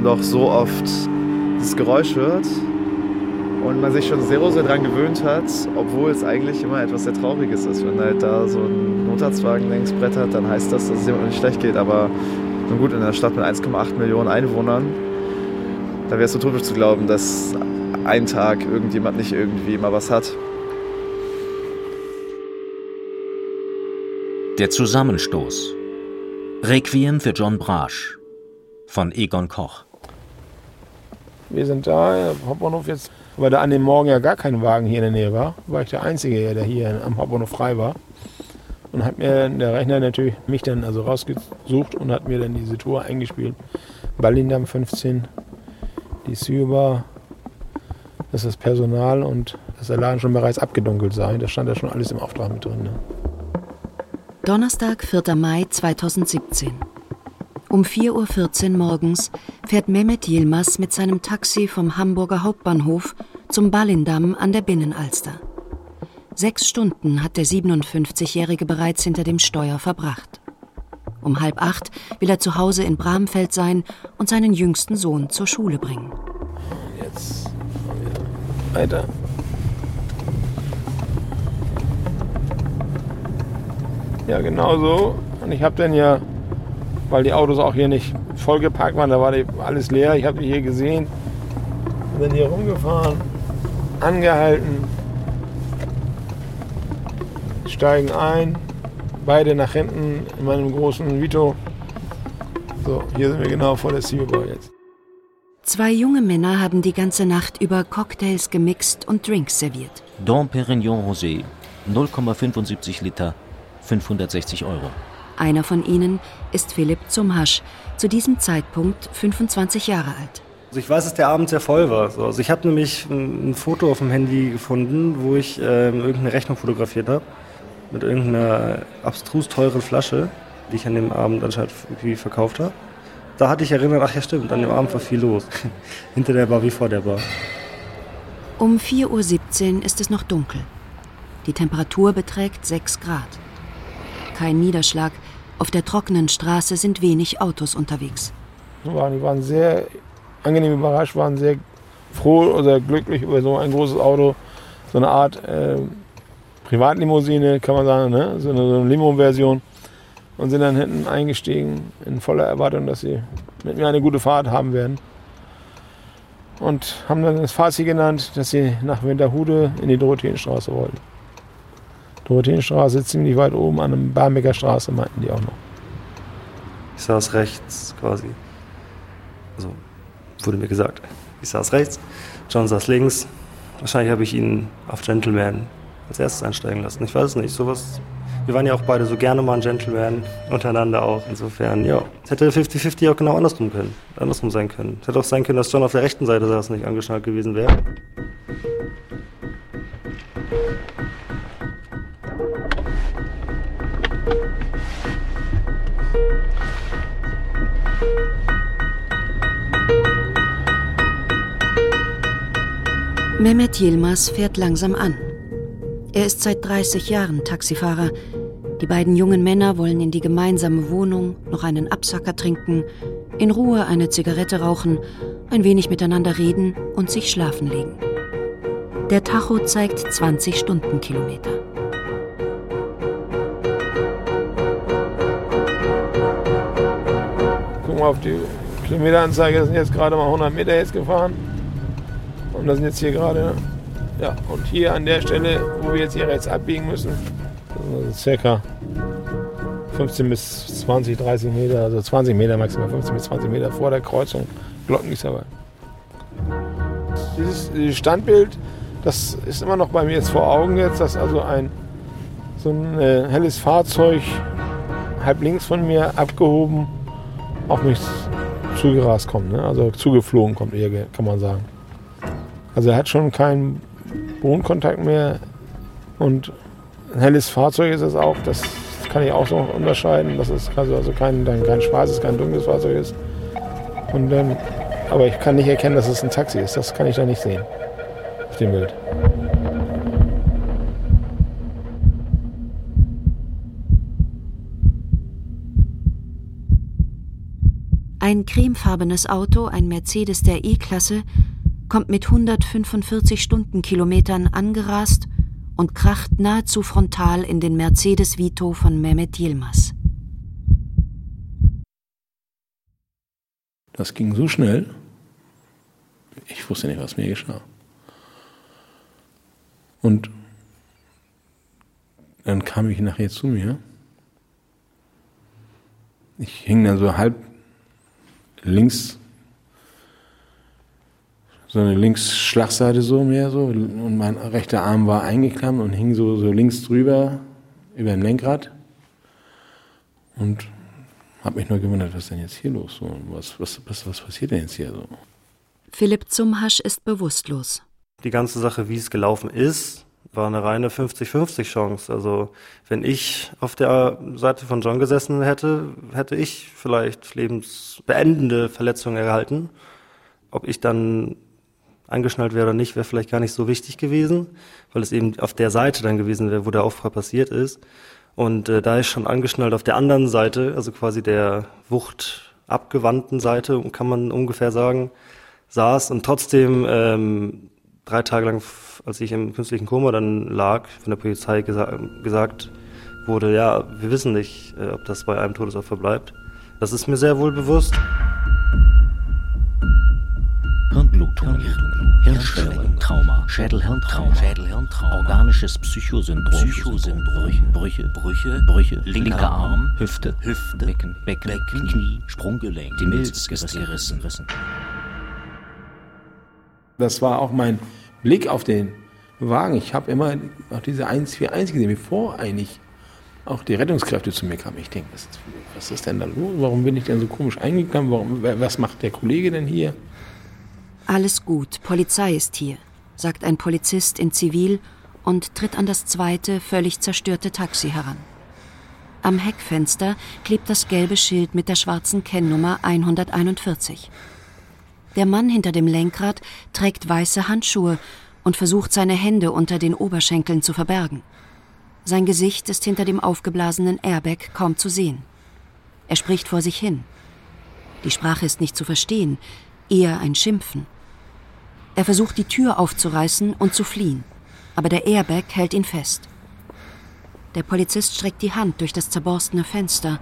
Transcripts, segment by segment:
man doch so oft dieses Geräusch hört und man sich schon sehr, sehr daran gewöhnt hat, obwohl es eigentlich immer etwas sehr Trauriges ist. Wenn halt da so ein Notarztwagen längs brettert, dann heißt das, dass es jemandem nicht schlecht geht. Aber nun gut, in einer Stadt mit 1,8 Millionen Einwohnern, da wäre es so topisch zu glauben, dass ein Tag irgendjemand nicht irgendwie mal was hat. Der Zusammenstoß. Requiem für John Brasch von Egon Koch. Wir sind da, Hauptbahnhof jetzt, weil da an dem Morgen ja gar kein Wagen hier in der Nähe war, war ich der Einzige, der hier am Hauptbahnhof frei war. Und hat mir der Rechner natürlich mich dann also rausgesucht und hat mir dann diese Tour eingespielt. Berlin 15, die Syber, dass das Personal und dass der Laden schon bereits abgedunkelt sei. Da stand ja schon alles im Auftrag mit drin. Ne? Donnerstag, 4. Mai 2017. Um 4.14 Uhr morgens fährt Mehmet Yilmaz mit seinem Taxi vom Hamburger Hauptbahnhof zum Ballindamm an der Binnenalster. Sechs Stunden hat der 57-Jährige bereits hinter dem Steuer verbracht. Um halb acht will er zu Hause in Bramfeld sein und seinen jüngsten Sohn zur Schule bringen. Jetzt weiter. Ja, genau so. Und ich habe dann ja, weil die Autos auch hier nicht vollgeparkt waren, da war alles leer. Ich habe die hier gesehen. Bin hier rumgefahren, angehalten, steigen ein, beide nach hinten in meinem großen Vito. So, hier sind wir genau vor der Seaboy jetzt. Zwei junge Männer haben die ganze Nacht über Cocktails gemixt und Drinks serviert. Dom Perignon Rosé, 0,75 Liter, 560 Euro. Einer von ihnen ist Philipp Zumhasch, zu diesem Zeitpunkt 25 Jahre alt. Also ich weiß, dass der Abend sehr voll war. Also ich habe nämlich ein, Foto auf dem Handy gefunden, wo ich äh, irgendeine Rechnung fotografiert habe mit irgendeiner abstrus teuren Flasche, die ich an dem Abend anscheinend irgendwie verkauft habe da hatte ich erinnert, ach ja stimmt, an dem Abend war viel los. Hinter der Bar wie vor der Bar. Um 4.17 Uhr ist es noch dunkel. Die Temperatur beträgt 6 Grad. Kein Niederschlag. Auf der trockenen Straße sind wenig Autos unterwegs. Die waren sehr angenehm überrascht, waren sehr froh oder glücklich über so ein großes Auto. So eine Art äh, Privatlimousine, kann man sagen, ne? so eine, so eine Limo-Version und sind dann hinten eingestiegen in voller Erwartung, dass sie mit mir eine gute Fahrt haben werden. Und haben dann das Fazit genannt, dass sie nach Winterhude in die Dorotheenstraße wollten. Dorotheenstraße ziemlich weit oben an der Barmbecker Straße, meinten die auch noch. Ich saß rechts quasi. Also wurde mir gesagt. Ich saß rechts, John saß links. Wahrscheinlich habe ich ihn auf Gentleman als erstes einsteigen lassen. Ich weiß es nicht. Sowas wir waren ja auch beide so gerne mal ein Gentleman, untereinander auch. Insofern, ja. Es hätte 50-50 auch genau andersrum können, andersrum sein können. Es hätte auch sein können, dass John auf der rechten Seite saß, nicht angeschnallt gewesen wäre. Mehmet Yilmaz fährt langsam an. Er ist seit 30 Jahren Taxifahrer. Die beiden jungen Männer wollen in die gemeinsame Wohnung, noch einen Absacker trinken, in Ruhe eine Zigarette rauchen, ein wenig miteinander reden und sich schlafen legen. Der Tacho zeigt 20 Stundenkilometer. Guck mal auf die Kilometeranzeige, sind jetzt gerade mal 100 Meter jetzt gefahren. Und das sind jetzt hier gerade ja, und hier an der Stelle, wo wir jetzt hier rechts abbiegen müssen, also circa 15 bis 20, 30 Meter, also 20 Meter maximal, 15 bis 20 Meter vor der Kreuzung, Glockengießerwald. Dieses, dieses Standbild, das ist immer noch bei mir jetzt vor Augen jetzt, dass also ein so ein äh, helles Fahrzeug halb links von mir abgehoben auf mich zugerast kommt, ne? also zugeflogen kommt eher, kann man sagen. Also er hat schon keinen Bodenkontakt mehr. Und ein helles Fahrzeug ist es auch. Das kann ich auch so unterscheiden. Das ist also, also kein, kein schwarzes, kein dunkles Fahrzeug ist. Und dann, aber ich kann nicht erkennen, dass es ein Taxi ist. Das kann ich da nicht sehen. Auf dem Bild. Ein cremefarbenes Auto, ein Mercedes der E-Klasse, kommt mit 145 Stundenkilometern angerast und kracht nahezu frontal in den Mercedes Vito von Mehmet Yilmaz. Das ging so schnell, ich wusste nicht, was mir geschah. Und dann kam ich nachher zu mir. Ich hing dann so halb links, so eine Linksschlagseite so mehr so und mein rechter Arm war eingeklemmt und hing so, so links drüber über dem Lenkrad und habe mich nur gewundert, was ist denn jetzt hier los? So, was, was, was, was passiert denn jetzt hier so? Philipp Zumhasch ist bewusstlos. Die ganze Sache, wie es gelaufen ist, war eine reine 50-50 Chance. Also wenn ich auf der Seite von John gesessen hätte, hätte ich vielleicht lebensbeendende Verletzungen erhalten. Ob ich dann angeschnallt wäre oder nicht, wäre vielleicht gar nicht so wichtig gewesen, weil es eben auf der Seite dann gewesen wäre, wo der Aufprall passiert ist. Und äh, da ist schon angeschnallt auf der anderen Seite, also quasi der Wucht abgewandten Seite, kann man ungefähr sagen, saß und trotzdem ähm, drei Tage lang, als ich im künstlichen Koma dann lag, von der Polizei gesa gesagt wurde, ja, wir wissen nicht, äh, ob das bei einem Todesopfer bleibt. Das ist mir sehr wohl bewusst. Hirnblutung, Schädelhirntrauma, Schädelhirntrauma, organisches Psychosyndrom, Psychosyndrom, Brüche, Brüche, Brüche, linker Arm, Hüfte, Hüfte, Becken, Becken, Knie, Sprunggelenk, die Milz ist gerissen. Das war auch mein Blick auf den Wagen. Ich habe immer auch diese 141 gesehen, bevor eigentlich auch die Rettungskräfte zu mir kamen. Ich denke, was, was, ist denn da los? Warum bin ich denn so komisch eingegangen? Warum, was macht der Kollege denn hier? Alles gut, Polizei ist hier, sagt ein Polizist in Zivil und tritt an das zweite, völlig zerstörte Taxi heran. Am Heckfenster klebt das gelbe Schild mit der schwarzen Kennnummer 141. Der Mann hinter dem Lenkrad trägt weiße Handschuhe und versucht seine Hände unter den Oberschenkeln zu verbergen. Sein Gesicht ist hinter dem aufgeblasenen Airbag kaum zu sehen. Er spricht vor sich hin. Die Sprache ist nicht zu verstehen, eher ein Schimpfen. Er versucht die Tür aufzureißen und zu fliehen, aber der Airbag hält ihn fest. Der Polizist streckt die Hand durch das zerborstene Fenster,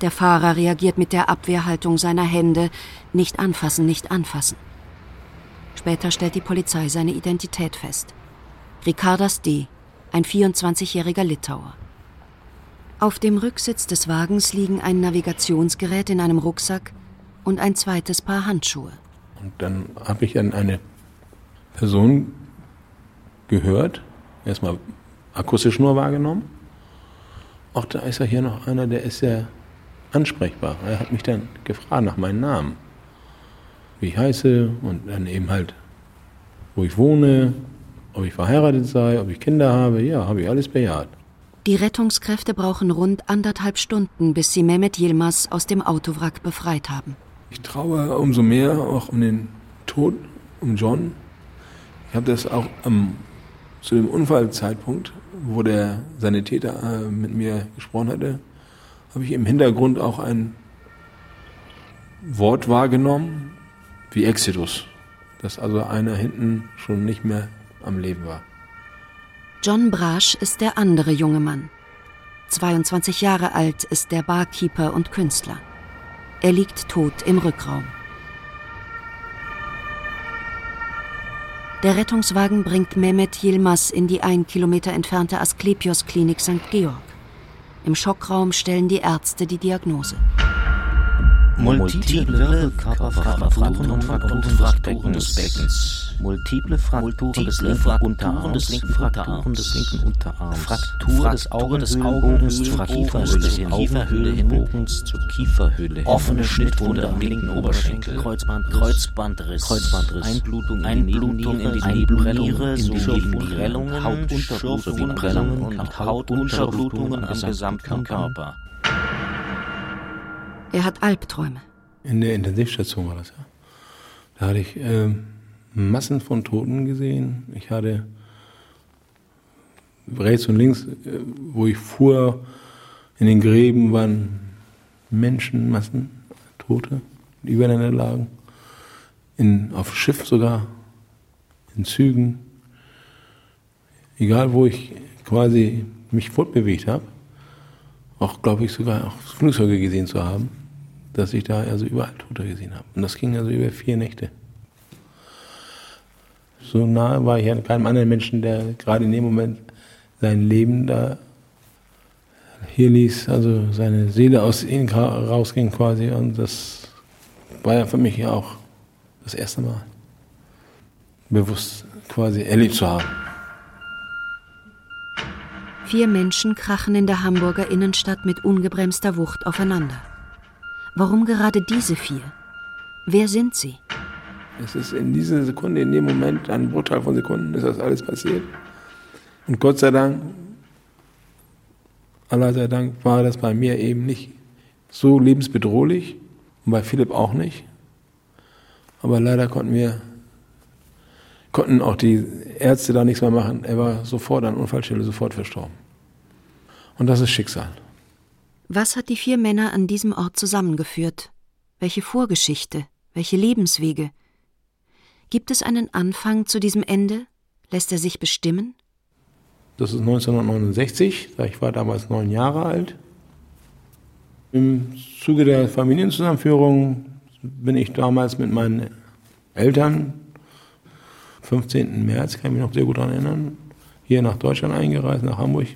der Fahrer reagiert mit der Abwehrhaltung seiner Hände. Nicht anfassen, nicht anfassen. Später stellt die Polizei seine Identität fest. Ricardas D., ein 24-jähriger Litauer. Auf dem Rücksitz des Wagens liegen ein Navigationsgerät in einem Rucksack und ein zweites Paar Handschuhe. Und dann habe ich dann eine Person gehört, erstmal akustisch nur wahrgenommen. Auch da ist ja hier noch einer, der ist ja ansprechbar. Er hat mich dann gefragt nach meinem Namen, wie ich heiße und dann eben halt, wo ich wohne, ob ich verheiratet sei, ob ich Kinder habe. Ja, habe ich alles bejaht. Die Rettungskräfte brauchen rund anderthalb Stunden, bis sie Mehmet Yilmaz aus dem Autowrack befreit haben. Ich traue umso mehr auch um den Tod, um John. Ich habe das auch am, zu dem Unfallzeitpunkt, wo der Sanitäter äh, mit mir gesprochen hatte, habe ich im Hintergrund auch ein Wort wahrgenommen, wie Exodus, dass also einer hinten schon nicht mehr am Leben war. John Brasch ist der andere junge Mann. 22 Jahre alt ist der Barkeeper und Künstler. Er liegt tot im Rückraum. Der Rettungswagen bringt Mehmet Yilmaz in die ein Kilometer entfernte Asklepios-Klinik St. Georg. Im Schockraum stellen die Ärzte die Diagnose. Multiple Körperfrakturen und Frakturen des Beckens. Multiple Frakturen des linken Unterarms, Frakturen des linken Unterarms, Fraktur des Augenbogens zur Kieferhöhle hin, Bogens zur Kieferhöhle offene Schnittwunde am linken Oberschenkel, Kreuzbandriss, Kreuzbandriss, Einblutung, Einblutung in die Nebenniere sowie Prellungen, Hautunterblutungen und Hautunterblutungen am gesamten Körper. Er hat Albträume. In der Intensivstation war das ja. Da hatte ich äh, Massen von Toten gesehen. Ich hatte rechts und links, äh, wo ich fuhr, in den Gräben waren Menschenmassen, Tote. übereinander lagen. In, auf Schiff sogar, in Zügen. Egal, wo ich quasi mich fortbewegt habe, auch glaube ich sogar auch Flugzeuge gesehen zu haben, dass ich da also überall Tote gesehen habe. Und das ging also über vier Nächte. So nahe war ich an keinem anderen Menschen, der gerade in dem Moment sein Leben da hier ließ, also seine Seele aus ihm rausging quasi. Und das war ja für mich ja auch das erste Mal bewusst quasi erlebt zu haben. Vier Menschen krachen in der Hamburger Innenstadt mit ungebremster Wucht aufeinander. Warum gerade diese vier? Wer sind sie? Es ist in dieser Sekunde, in dem Moment, ein Bruchteil von Sekunden, ist das alles passiert. Und Gott sei Dank, Allah sei Dank, war das bei mir eben nicht so lebensbedrohlich und bei Philipp auch nicht. Aber leider konnten wir, konnten auch die Ärzte da nichts mehr machen. Er war sofort an Unfallstelle, sofort verstorben. Und das ist Schicksal. Was hat die vier Männer an diesem Ort zusammengeführt? Welche Vorgeschichte? Welche Lebenswege? Gibt es einen Anfang zu diesem Ende? Lässt er sich bestimmen? Das ist 1969, ich war damals neun Jahre alt. Im Zuge der Familienzusammenführung bin ich damals mit meinen Eltern, 15. März, kann ich mich noch sehr gut daran erinnern, hier nach Deutschland eingereist, nach Hamburg.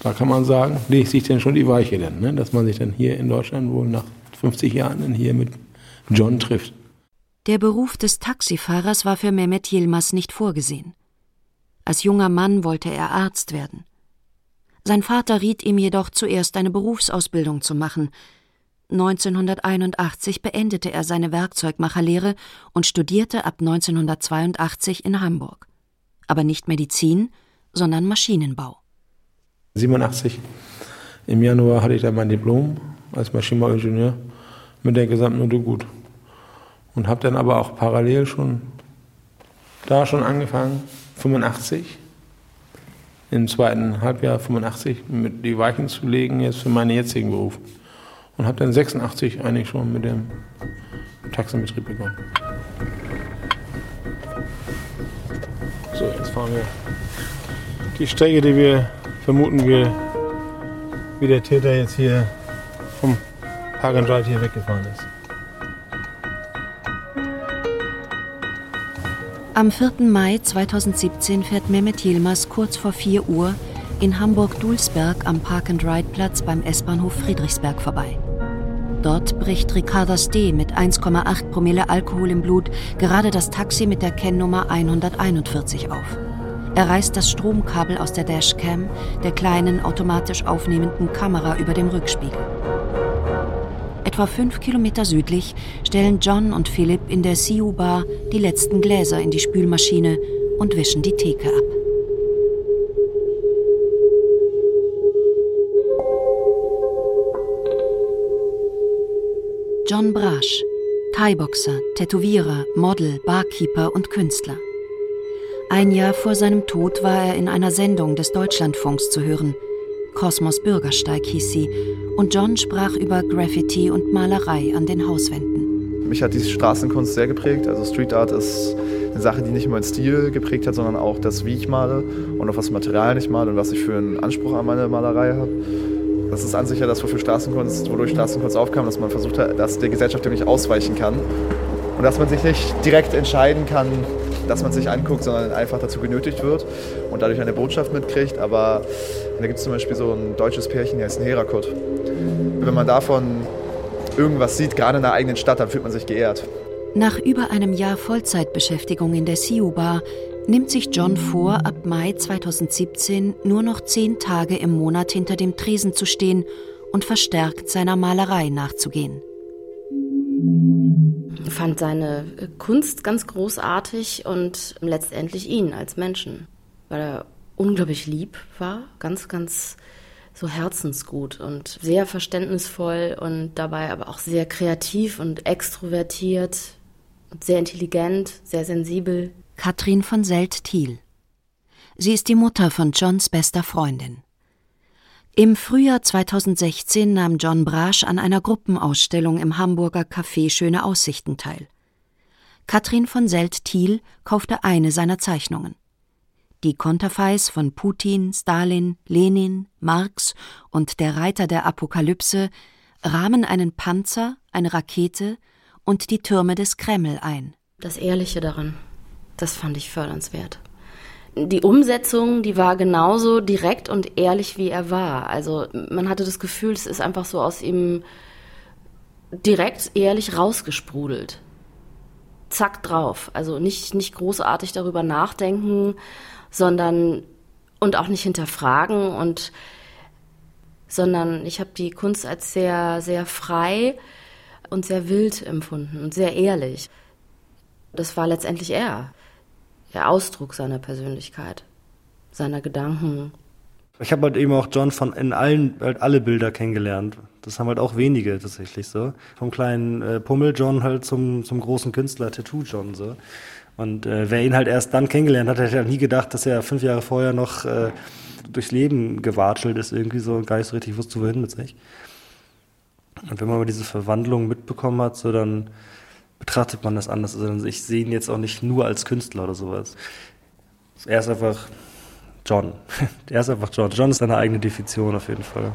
Da kann man sagen, legt sich denn schon die Weiche denn, ne? dass man sich dann hier in Deutschland wohl nach 50 Jahren dann hier mit John trifft. Der Beruf des Taxifahrers war für Mehmet Yilmaz nicht vorgesehen. Als junger Mann wollte er Arzt werden. Sein Vater riet ihm jedoch zuerst eine Berufsausbildung zu machen. 1981 beendete er seine Werkzeugmacherlehre und studierte ab 1982 in Hamburg. Aber nicht Medizin, sondern Maschinenbau. 87 im Januar hatte ich dann mein Diplom als Maschinenbauingenieur mit der Gesamtnote gut und habe dann aber auch parallel schon da schon angefangen, 85, im zweiten Halbjahr 85 mit die Weichen zu legen jetzt für meinen jetzigen Beruf. Und habe dann 86 eigentlich schon mit dem Taxenbetrieb begonnen. So, jetzt fahren wir die Strecke, die wir vermuten, wir, wie der Täter jetzt hier vom Park and Ride hier weggefahren ist. Am 4. Mai 2017 fährt Mehmet Yilmaz kurz vor 4 Uhr in Hamburg-Dulsberg am Park-and-Ride-Platz beim S-Bahnhof Friedrichsberg vorbei. Dort bricht Ricardas D. mit 1,8 Promille Alkohol im Blut gerade das Taxi mit der Kennnummer 141 auf. Er reißt das Stromkabel aus der Dashcam, der kleinen automatisch aufnehmenden Kamera über dem Rückspiegel. Etwa fünf Kilometer südlich stellen John und Philipp in der Siu Bar die letzten Gläser in die Spülmaschine und wischen die Theke ab. John Brasch, Thai-Boxer, Tätowierer, Model, Barkeeper und Künstler. Ein Jahr vor seinem Tod war er in einer Sendung des Deutschlandfunks zu hören. Kosmos Bürgersteig hieß sie, und John sprach über Graffiti und Malerei an den Hauswänden. Mich hat die Straßenkunst sehr geprägt. Also Street Art ist eine Sache, die nicht nur meinen Stil geprägt hat, sondern auch das, wie ich male und auf was Material ich male und was ich für einen Anspruch an meine Malerei habe. Das ist an sich ja das, wofür Straßenkunst, wodurch Straßenkunst aufkam, dass man versucht hat, dass der Gesellschaft nicht ausweichen kann und dass man sich nicht direkt entscheiden kann, dass man sich anguckt, sondern einfach dazu genötigt wird und dadurch eine Botschaft mitkriegt. Aber da gibt es zum Beispiel so ein deutsches Pärchen, die heißt Herakut. Wenn man davon irgendwas sieht, gerade in der eigenen Stadt, dann fühlt man sich geehrt. Nach über einem Jahr Vollzeitbeschäftigung in der Siu Bar nimmt sich John vor, ab Mai 2017 nur noch zehn Tage im Monat hinter dem Tresen zu stehen und verstärkt seiner Malerei nachzugehen. Fand seine Kunst ganz großartig und letztendlich ihn als Menschen, weil er unglaublich lieb war, ganz, ganz so herzensgut und sehr verständnisvoll und dabei aber auch sehr kreativ und extrovertiert und sehr intelligent, sehr sensibel. Katrin von Selt-Thiel. Sie ist die Mutter von Johns bester Freundin. Im Frühjahr 2016 nahm John Brasch an einer Gruppenausstellung im Hamburger Café Schöne Aussichten teil. Katrin von Selt-Thiel kaufte eine seiner Zeichnungen. Die Konterfeis von Putin, Stalin, Lenin, Marx und der Reiter der Apokalypse rahmen einen Panzer, eine Rakete und die Türme des Kreml ein. Das Ehrliche daran, das fand ich fördernswert die Umsetzung, die war genauso direkt und ehrlich, wie er war. Also man hatte das Gefühl, es ist einfach so aus ihm direkt ehrlich rausgesprudelt. Zack drauf. Also nicht, nicht großartig darüber nachdenken, sondern und auch nicht hinterfragen und sondern ich habe die Kunst als sehr, sehr frei und sehr wild empfunden und sehr ehrlich. Das war letztendlich er der Ausdruck seiner Persönlichkeit, seiner Gedanken. Ich habe halt eben auch John von in allen halt alle Bilder kennengelernt. Das haben halt auch wenige tatsächlich so. Vom kleinen äh, Pummel John halt zum zum großen Künstler Tattoo John so. Und äh, wer ihn halt erst dann kennengelernt hat, hätte halt nie gedacht, dass er fünf Jahre vorher noch äh, durchs Leben gewatschelt ist, irgendwie so gar nicht so richtig wusste, wohin mit sich. Und wenn man aber diese Verwandlung mitbekommen hat, so dann betrachtet man das anders. Also ich sehe ihn jetzt auch nicht nur als Künstler oder sowas. Er ist einfach John. Er ist einfach John. John ist seine eigene Definition auf jeden Fall.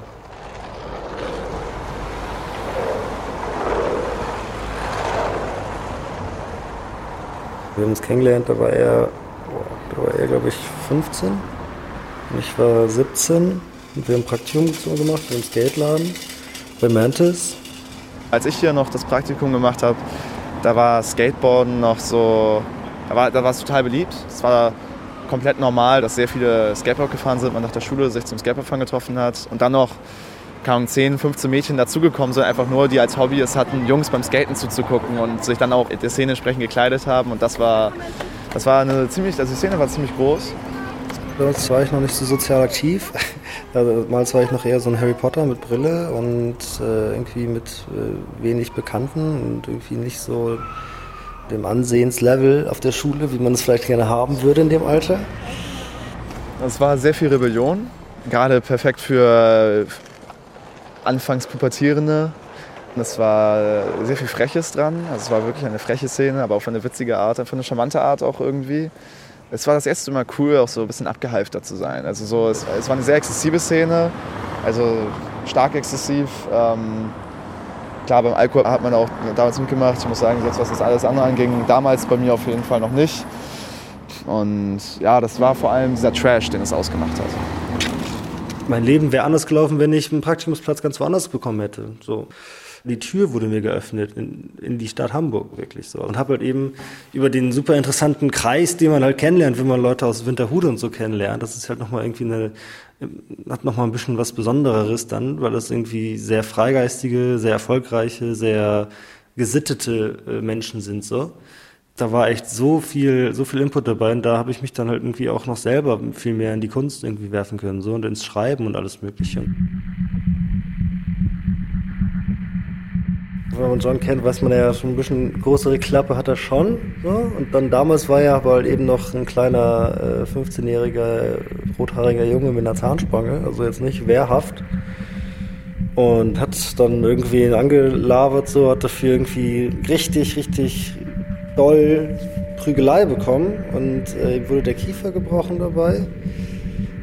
Wir haben uns kennengelernt, da war er, da war er glaube ich 15 und ich war 17 und wir haben ein Praktikum gemacht im Skateladen bei Mantis. Als ich hier noch das Praktikum gemacht habe, da war Skateboarden noch so, da war, da war es total beliebt. Es war komplett normal, dass sehr viele Skateboard gefahren sind, man nach der Schule sich zum Skateboardfahren getroffen hat und dann noch kaum 10, 15 Mädchen dazugekommen sind, einfach nur, die als Hobby es hatten, Jungs beim Skaten zuzugucken und sich dann auch der Szene entsprechend gekleidet haben. Und das war, das war eine ziemlich, also die Szene war ziemlich groß. Damals war ich noch nicht so sozial aktiv. Damals war ich noch eher so ein Harry Potter mit Brille und äh, irgendwie mit äh, wenig Bekannten und irgendwie nicht so dem Ansehenslevel auf der Schule, wie man es vielleicht gerne haben würde in dem Alter. Es war sehr viel Rebellion, gerade perfekt für anfangs Pubertierende. Es war sehr viel Freches dran. Also es war wirklich eine freche Szene, aber auf eine witzige Art, einfach eine charmante Art auch irgendwie es war das erste Mal cool, auch so ein bisschen abgehalfter zu sein. Also so, es, es war eine sehr exzessive Szene, also stark exzessiv. Ähm, klar, beim Alkohol hat man auch damals mitgemacht. Ich muss sagen, jetzt was das alles andere anging, damals bei mir auf jeden Fall noch nicht. Und ja, das war vor allem dieser Trash, den es ausgemacht hat. Mein Leben wäre anders gelaufen, wenn ich einen Praktikumsplatz ganz woanders bekommen hätte. So die Tür wurde mir geöffnet in, in die Stadt Hamburg wirklich so und habe halt eben über den super interessanten Kreis, den man halt kennenlernt, wenn man Leute aus Winterhude und so kennenlernt, das ist halt noch mal irgendwie eine hat noch mal ein bisschen was Besonderes dann, weil das irgendwie sehr freigeistige, sehr erfolgreiche, sehr gesittete äh, Menschen sind so. Da war echt so viel, so viel Input dabei und da habe ich mich dann halt irgendwie auch noch selber viel mehr in die Kunst irgendwie werfen können so und ins Schreiben und alles Mögliche. Wenn man John kennt, weiß man ja schon ein bisschen größere Klappe hat er schon. So. Und dann damals war er aber halt eben noch ein kleiner äh, 15-jähriger rothaariger Junge mit einer Zahnspange, also jetzt nicht wehrhaft. Und hat dann irgendwie angelabert, so hat dafür irgendwie richtig, richtig doll Prügelei bekommen und äh, ihm wurde der Kiefer gebrochen dabei.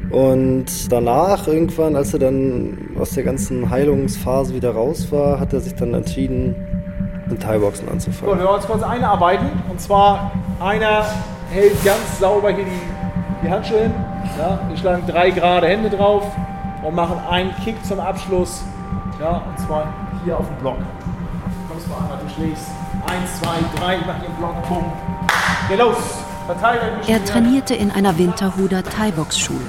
Und danach, irgendwann, als er dann aus der ganzen Heilungsphase wieder raus war, hat er sich dann entschieden, mit Thai-Boxen anzufangen. Gut, wir wollen uns kurz einarbeiten. Und zwar, einer hält ganz sauber hier die, die Handschuhe hin. Ja, wir schlagen drei gerade Hände drauf und machen einen Kick zum Abschluss. Ja, und zwar hier auf den Block. Kommst mal einmal, du schlägst. Eins, zwei, drei, ich mach einen Block, bumm. Geh los! Er trainierte in einer Winterhuder Thai-Box-Schule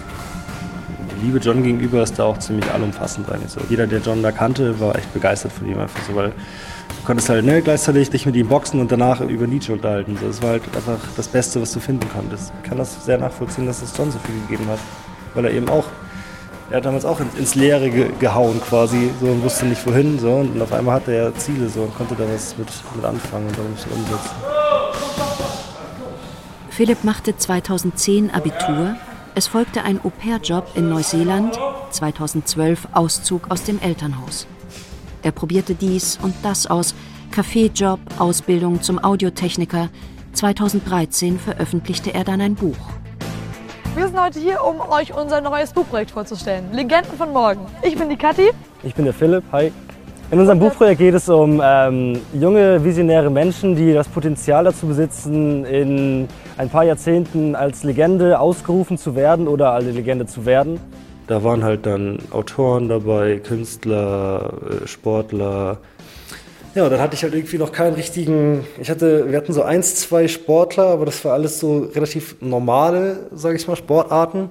Liebe John gegenüber ist da auch ziemlich allumfassend eigentlich so. Jeder, der John da kannte, war echt begeistert von ihm einfach so, weil du konntest halt ne, gleichzeitig dich mit ihm boxen und danach über Nietzsche unterhalten. So, das war halt einfach das Beste, was du finden konntest. Ich kann das sehr nachvollziehen, dass es John so viel gegeben hat, weil er eben auch er hat damals auch ins Leere ge gehauen quasi so und wusste nicht wohin so und auf einmal hatte er Ziele so und konnte da was mit, mit anfangen und dann umsetzen. Philipp machte 2010 Abitur es folgte ein Au-pair-Job in Neuseeland 2012 Auszug aus dem Elternhaus. Er probierte dies und das aus, Kaffeejob, Ausbildung zum Audiotechniker. 2013 veröffentlichte er dann ein Buch. Wir sind heute hier, um euch unser neues Buchprojekt vorzustellen. Legenden von morgen. Ich bin die Kathi. Ich bin der Philipp. Hi. In unserem Buchprojekt geht es um ähm, junge, visionäre Menschen, die das Potenzial dazu besitzen, in ein paar Jahrzehnten als Legende ausgerufen zu werden oder als Legende zu werden. Da waren halt dann Autoren dabei, Künstler, äh, Sportler. Ja, dann hatte ich halt irgendwie noch keinen richtigen. Ich hatte, wir hatten so eins, zwei Sportler, aber das war alles so relativ normale, sage ich mal, Sportarten.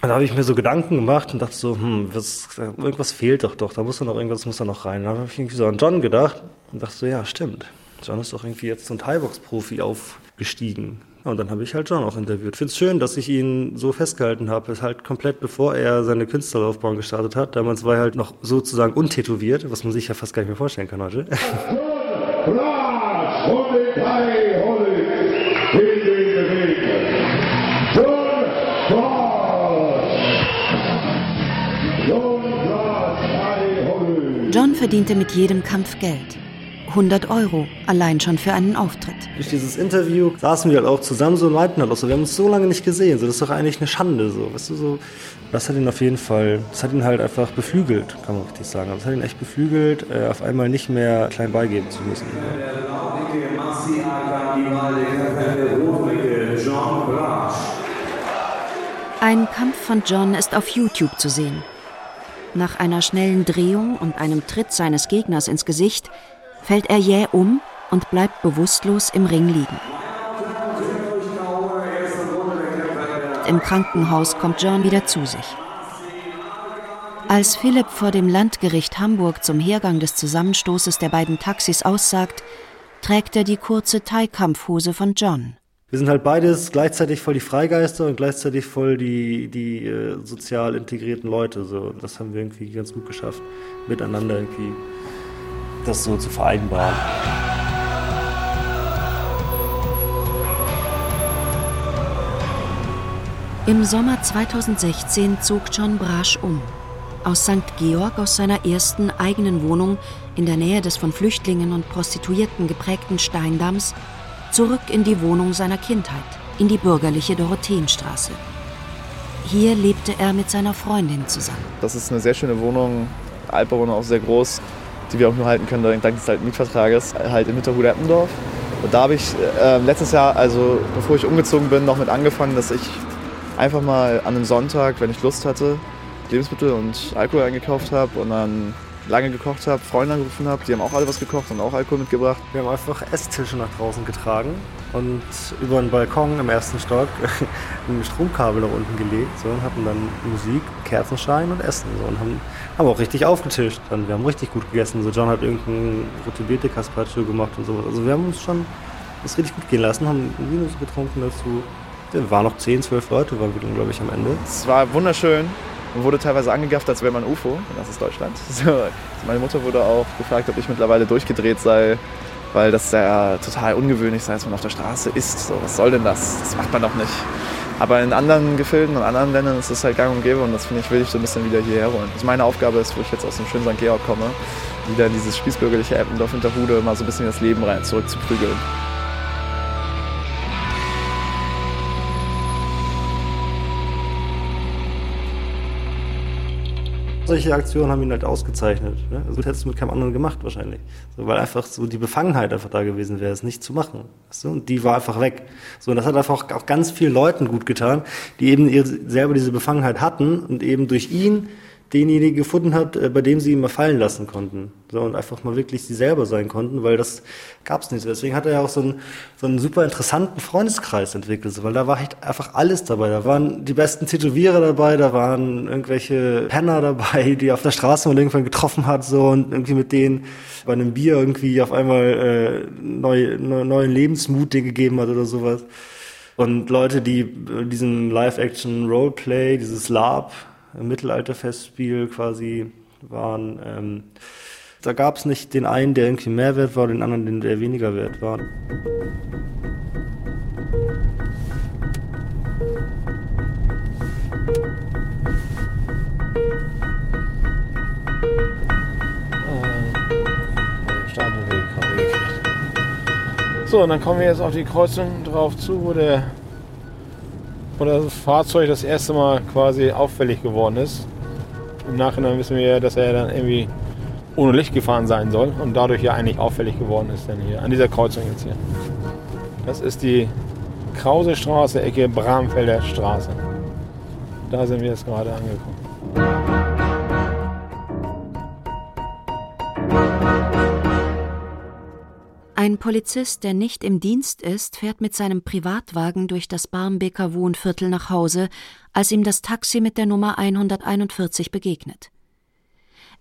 Und da habe ich mir so Gedanken gemacht und dachte so, hm, was, irgendwas fehlt doch doch, da muss doch noch irgendwas muss da noch rein. Dann habe ich irgendwie so an John gedacht und dachte so, ja, stimmt. John ist doch irgendwie jetzt zum Thai-Box-Profi aufgestiegen. Und dann habe ich halt John auch interviewt. Ich finde es schön, dass ich ihn so festgehalten habe. Es halt komplett bevor er seine Künstlerlaufbahn gestartet hat. Damals war er halt noch sozusagen untätowiert, was man sich ja fast gar nicht mehr vorstellen kann heute. John verdiente mit jedem Kampf Geld. 100 Euro, allein schon für einen Auftritt. Durch dieses Interview saßen wir halt auch zusammen so und meinten halt auch so, wir haben uns so lange nicht gesehen, so, das ist doch eigentlich eine Schande, so, weißt du, so. Das hat ihn auf jeden Fall, das hat ihn halt einfach beflügelt, kann man richtig sagen. Das hat ihn echt beflügelt, äh, auf einmal nicht mehr klein beigeben zu müssen. Ein Kampf von John ist auf YouTube zu sehen. Nach einer schnellen Drehung und einem Tritt seines Gegners ins Gesicht fällt er jäh um und bleibt bewusstlos im Ring liegen. Im Krankenhaus kommt John wieder zu sich. Als Philipp vor dem Landgericht Hamburg zum Hergang des Zusammenstoßes der beiden Taxis aussagt, trägt er die kurze Thai-Kampfhose von John. Wir sind halt beides gleichzeitig voll die Freigeister und gleichzeitig voll die, die äh, sozial integrierten Leute. So, das haben wir irgendwie ganz gut geschafft, miteinander irgendwie das so zu vereinbaren. Im Sommer 2016 zog John Brasch um. Aus St. Georg aus seiner ersten eigenen Wohnung in der Nähe des von Flüchtlingen und Prostituierten geprägten Steindamms zurück in die Wohnung seiner Kindheit, in die bürgerliche Dorotheenstraße. Hier lebte er mit seiner Freundin zusammen. Das ist eine sehr schöne Wohnung, Altbauwohnung auch sehr groß die wir auch nur halten können dank des alten Mietvertrages, halt in Mitterhude-Eppendorf. Und da habe ich äh, letztes Jahr, also bevor ich umgezogen bin, noch mit angefangen, dass ich einfach mal an einem Sonntag, wenn ich Lust hatte, Lebensmittel und Alkohol eingekauft habe und dann lange gekocht habe, Freunde angerufen habe, die haben auch alle was gekocht und auch Alkohol mitgebracht. Wir haben einfach Esstische nach draußen getragen und über den Balkon im ersten Stock ein Stromkabel nach unten gelegt so, und hatten dann Musik, Kerzenschein und Essen so, und haben, haben auch richtig aufgetischt. Dann, wir haben richtig gut gegessen. So, John hat irgendein Rote Beete Carpaccio gemacht und sowas. Also wir haben uns schon das richtig gut gehen lassen, haben Vinus getrunken dazu. Wir waren noch 10, 12 Leute, waren wir, glaube ich, am Ende. Es war wunderschön. Man wurde teilweise angegafft, als wäre man UFO. Das ist Deutschland. So, meine Mutter wurde auch gefragt, ob ich mittlerweile durchgedreht sei, weil das ja total ungewöhnlich sei, dass man auf der Straße isst. So, was soll denn das? Das macht man doch nicht. Aber in anderen Gefilden und anderen Ländern ist es halt gang und gäbe und das finde ich, will ich so ein bisschen wieder hierher holen. Also meine Aufgabe ist, wo ich jetzt aus dem schönen St. Georg komme, wieder in dieses spießbürgerliche Eppendorf hinter Hude mal so ein bisschen das Leben rein zurückzuprügeln. Solche Aktionen haben ihn halt ausgezeichnet. Ne? Also das hättest du mit keinem anderen gemacht wahrscheinlich. So, weil einfach so die Befangenheit einfach da gewesen wäre, es nicht zu machen. Weißt du? Und die war einfach weg. So, und das hat einfach auch ganz vielen Leuten gut getan, die eben selber diese Befangenheit hatten und eben durch ihn denjenigen gefunden hat, äh, bei dem sie ihn mal fallen lassen konnten. So, und einfach mal wirklich sie selber sein konnten, weil das gab's nicht. Deswegen hat er ja auch so einen, so einen super interessanten Freundeskreis entwickelt, weil da war echt einfach alles dabei. Da waren die besten Tätowierer dabei, da waren irgendwelche Penner dabei, die auf der Straße mal irgendwann getroffen hat, so, und irgendwie mit denen bei einem Bier irgendwie auf einmal äh, neu, neu, neuen Lebensmut dir gegeben hat oder sowas. Und Leute, die äh, diesen Live-Action-Roleplay, dieses LARP, Mittelalterfestspiel quasi waren. Ähm, da gab es nicht den einen, der irgendwie mehr wert war, den anderen, der weniger wert war. So, und dann kommen wir jetzt auf die Kreuzung drauf zu, wo der wo das Fahrzeug das erste Mal quasi auffällig geworden ist. Im Nachhinein wissen wir ja, dass er dann irgendwie ohne Licht gefahren sein soll und dadurch ja eigentlich auffällig geworden ist dann hier, an dieser Kreuzung jetzt hier. Das ist die Krause Straße, Ecke Bramfelder Straße. Da sind wir jetzt gerade angekommen. Ein Polizist, der nicht im Dienst ist, fährt mit seinem Privatwagen durch das Barmbeker Wohnviertel nach Hause, als ihm das Taxi mit der Nummer 141 begegnet.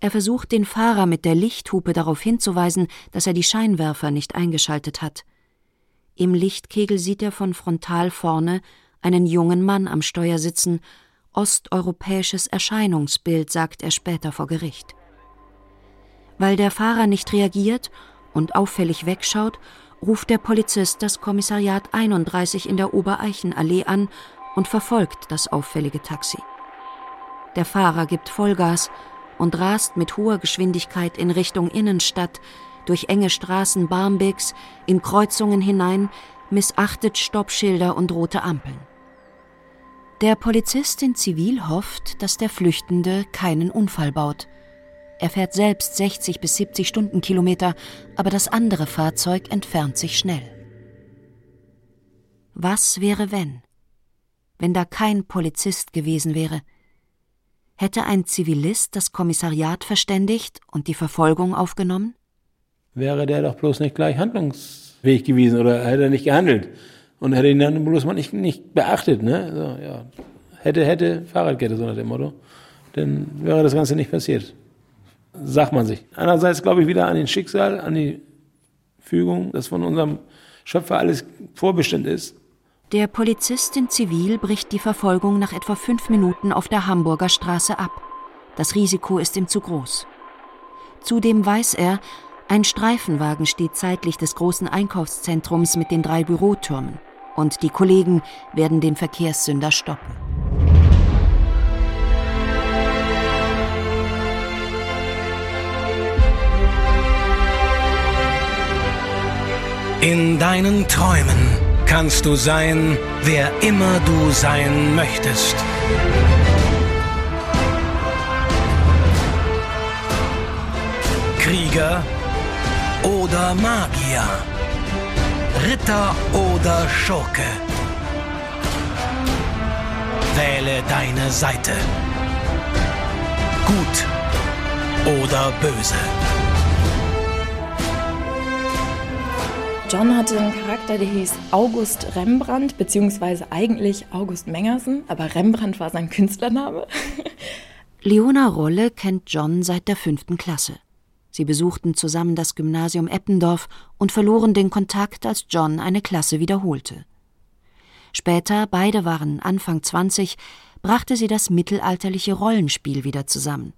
Er versucht, den Fahrer mit der Lichthupe darauf hinzuweisen, dass er die Scheinwerfer nicht eingeschaltet hat. Im Lichtkegel sieht er von frontal vorne einen jungen Mann am Steuer sitzen, osteuropäisches Erscheinungsbild, sagt er später vor Gericht. Weil der Fahrer nicht reagiert und auffällig wegschaut, ruft der Polizist das Kommissariat 31 in der Obereichenallee an und verfolgt das auffällige Taxi. Der Fahrer gibt Vollgas und rast mit hoher Geschwindigkeit in Richtung Innenstadt, durch enge Straßen Barmbeks, in Kreuzungen hinein, missachtet Stoppschilder und rote Ampeln. Der Polizist in Zivil hofft, dass der Flüchtende keinen Unfall baut. Er fährt selbst 60 bis 70 Stundenkilometer, aber das andere Fahrzeug entfernt sich schnell. Was wäre, wenn? Wenn da kein Polizist gewesen wäre? Hätte ein Zivilist das Kommissariat verständigt und die Verfolgung aufgenommen? Wäre der doch bloß nicht gleich handlungsfähig gewesen oder hätte er nicht gehandelt und hätte ihn dann bloß mal nicht, nicht beachtet, ne? So, ja. Hätte, hätte Fahrradkette, so nach dem Motto. Dann wäre das Ganze nicht passiert sagt man sich. Einerseits glaube ich wieder an den Schicksal, an die Fügung, dass von unserem Schöpfer alles vorbestimmt ist. Der Polizist in Zivil bricht die Verfolgung nach etwa fünf Minuten auf der Hamburger Straße ab. Das Risiko ist ihm zu groß. Zudem weiß er, ein Streifenwagen steht seitlich des großen Einkaufszentrums mit den drei Bürotürmen. Und die Kollegen werden den Verkehrssünder stoppen. In deinen Träumen kannst du sein, wer immer du sein möchtest. Krieger oder Magier, Ritter oder Schurke. Wähle deine Seite. Gut oder böse. John hatte einen Charakter, der hieß August Rembrandt, beziehungsweise eigentlich August Mengersen, aber Rembrandt war sein Künstlername. Leona Rolle kennt John seit der fünften Klasse. Sie besuchten zusammen das Gymnasium Eppendorf und verloren den Kontakt, als John eine Klasse wiederholte. Später, beide waren Anfang 20, brachte sie das mittelalterliche Rollenspiel wieder zusammen.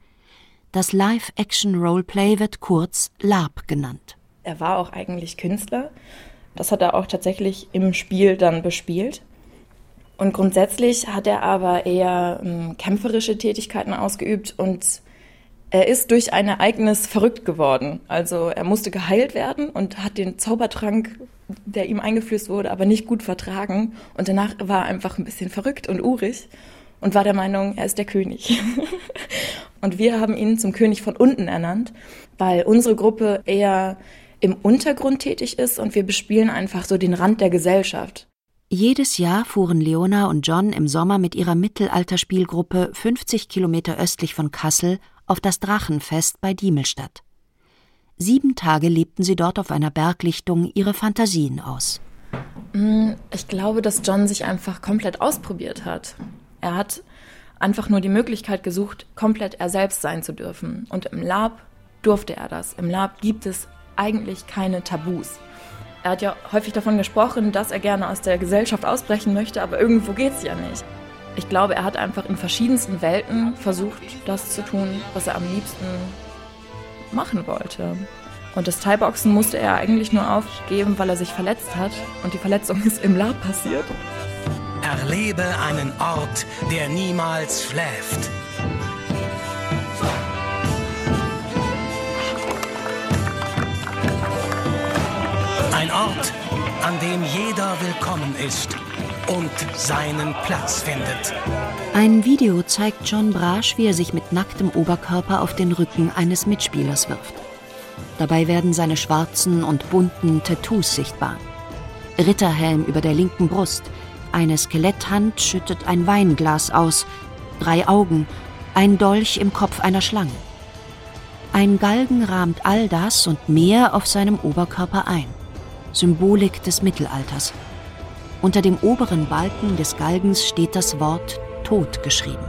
Das Live-Action-Roleplay wird kurz LARP genannt er war auch eigentlich Künstler. Das hat er auch tatsächlich im Spiel dann bespielt. Und grundsätzlich hat er aber eher ähm, kämpferische Tätigkeiten ausgeübt und er ist durch ein Ereignis verrückt geworden. Also er musste geheilt werden und hat den Zaubertrank, der ihm eingeflößt wurde, aber nicht gut vertragen. Und danach war er einfach ein bisschen verrückt und urig und war der Meinung, er ist der König. und wir haben ihn zum König von unten ernannt, weil unsere Gruppe eher im Untergrund tätig ist und wir bespielen einfach so den Rand der Gesellschaft. Jedes Jahr fuhren Leona und John im Sommer mit ihrer Mittelalterspielgruppe 50 Kilometer östlich von Kassel auf das Drachenfest bei Diemelstadt. Sieben Tage lebten sie dort auf einer Berglichtung ihre Fantasien aus. Mm, ich glaube, dass John sich einfach komplett ausprobiert hat. Er hat einfach nur die Möglichkeit gesucht, komplett er selbst sein zu dürfen. Und im Lab durfte er das. Im Lab gibt es eigentlich keine Tabus. Er hat ja häufig davon gesprochen, dass er gerne aus der Gesellschaft ausbrechen möchte, aber irgendwo geht es ja nicht. Ich glaube, er hat einfach in verschiedensten Welten versucht, das zu tun, was er am liebsten machen wollte. Und das Thai-Boxen musste er eigentlich nur aufgeben, weil er sich verletzt hat. Und die Verletzung ist im Lab passiert. Erlebe einen Ort, der niemals schläft. Ein Ort, an dem jeder willkommen ist und seinen Platz findet. Ein Video zeigt John Brasch, wie er sich mit nacktem Oberkörper auf den Rücken eines Mitspielers wirft. Dabei werden seine schwarzen und bunten Tattoos sichtbar. Ritterhelm über der linken Brust, eine Skeletthand schüttet ein Weinglas aus, drei Augen, ein Dolch im Kopf einer Schlange. Ein Galgen rahmt all das und mehr auf seinem Oberkörper ein. Symbolik des Mittelalters. Unter dem oberen Balken des Galgens steht das Wort Tod geschrieben.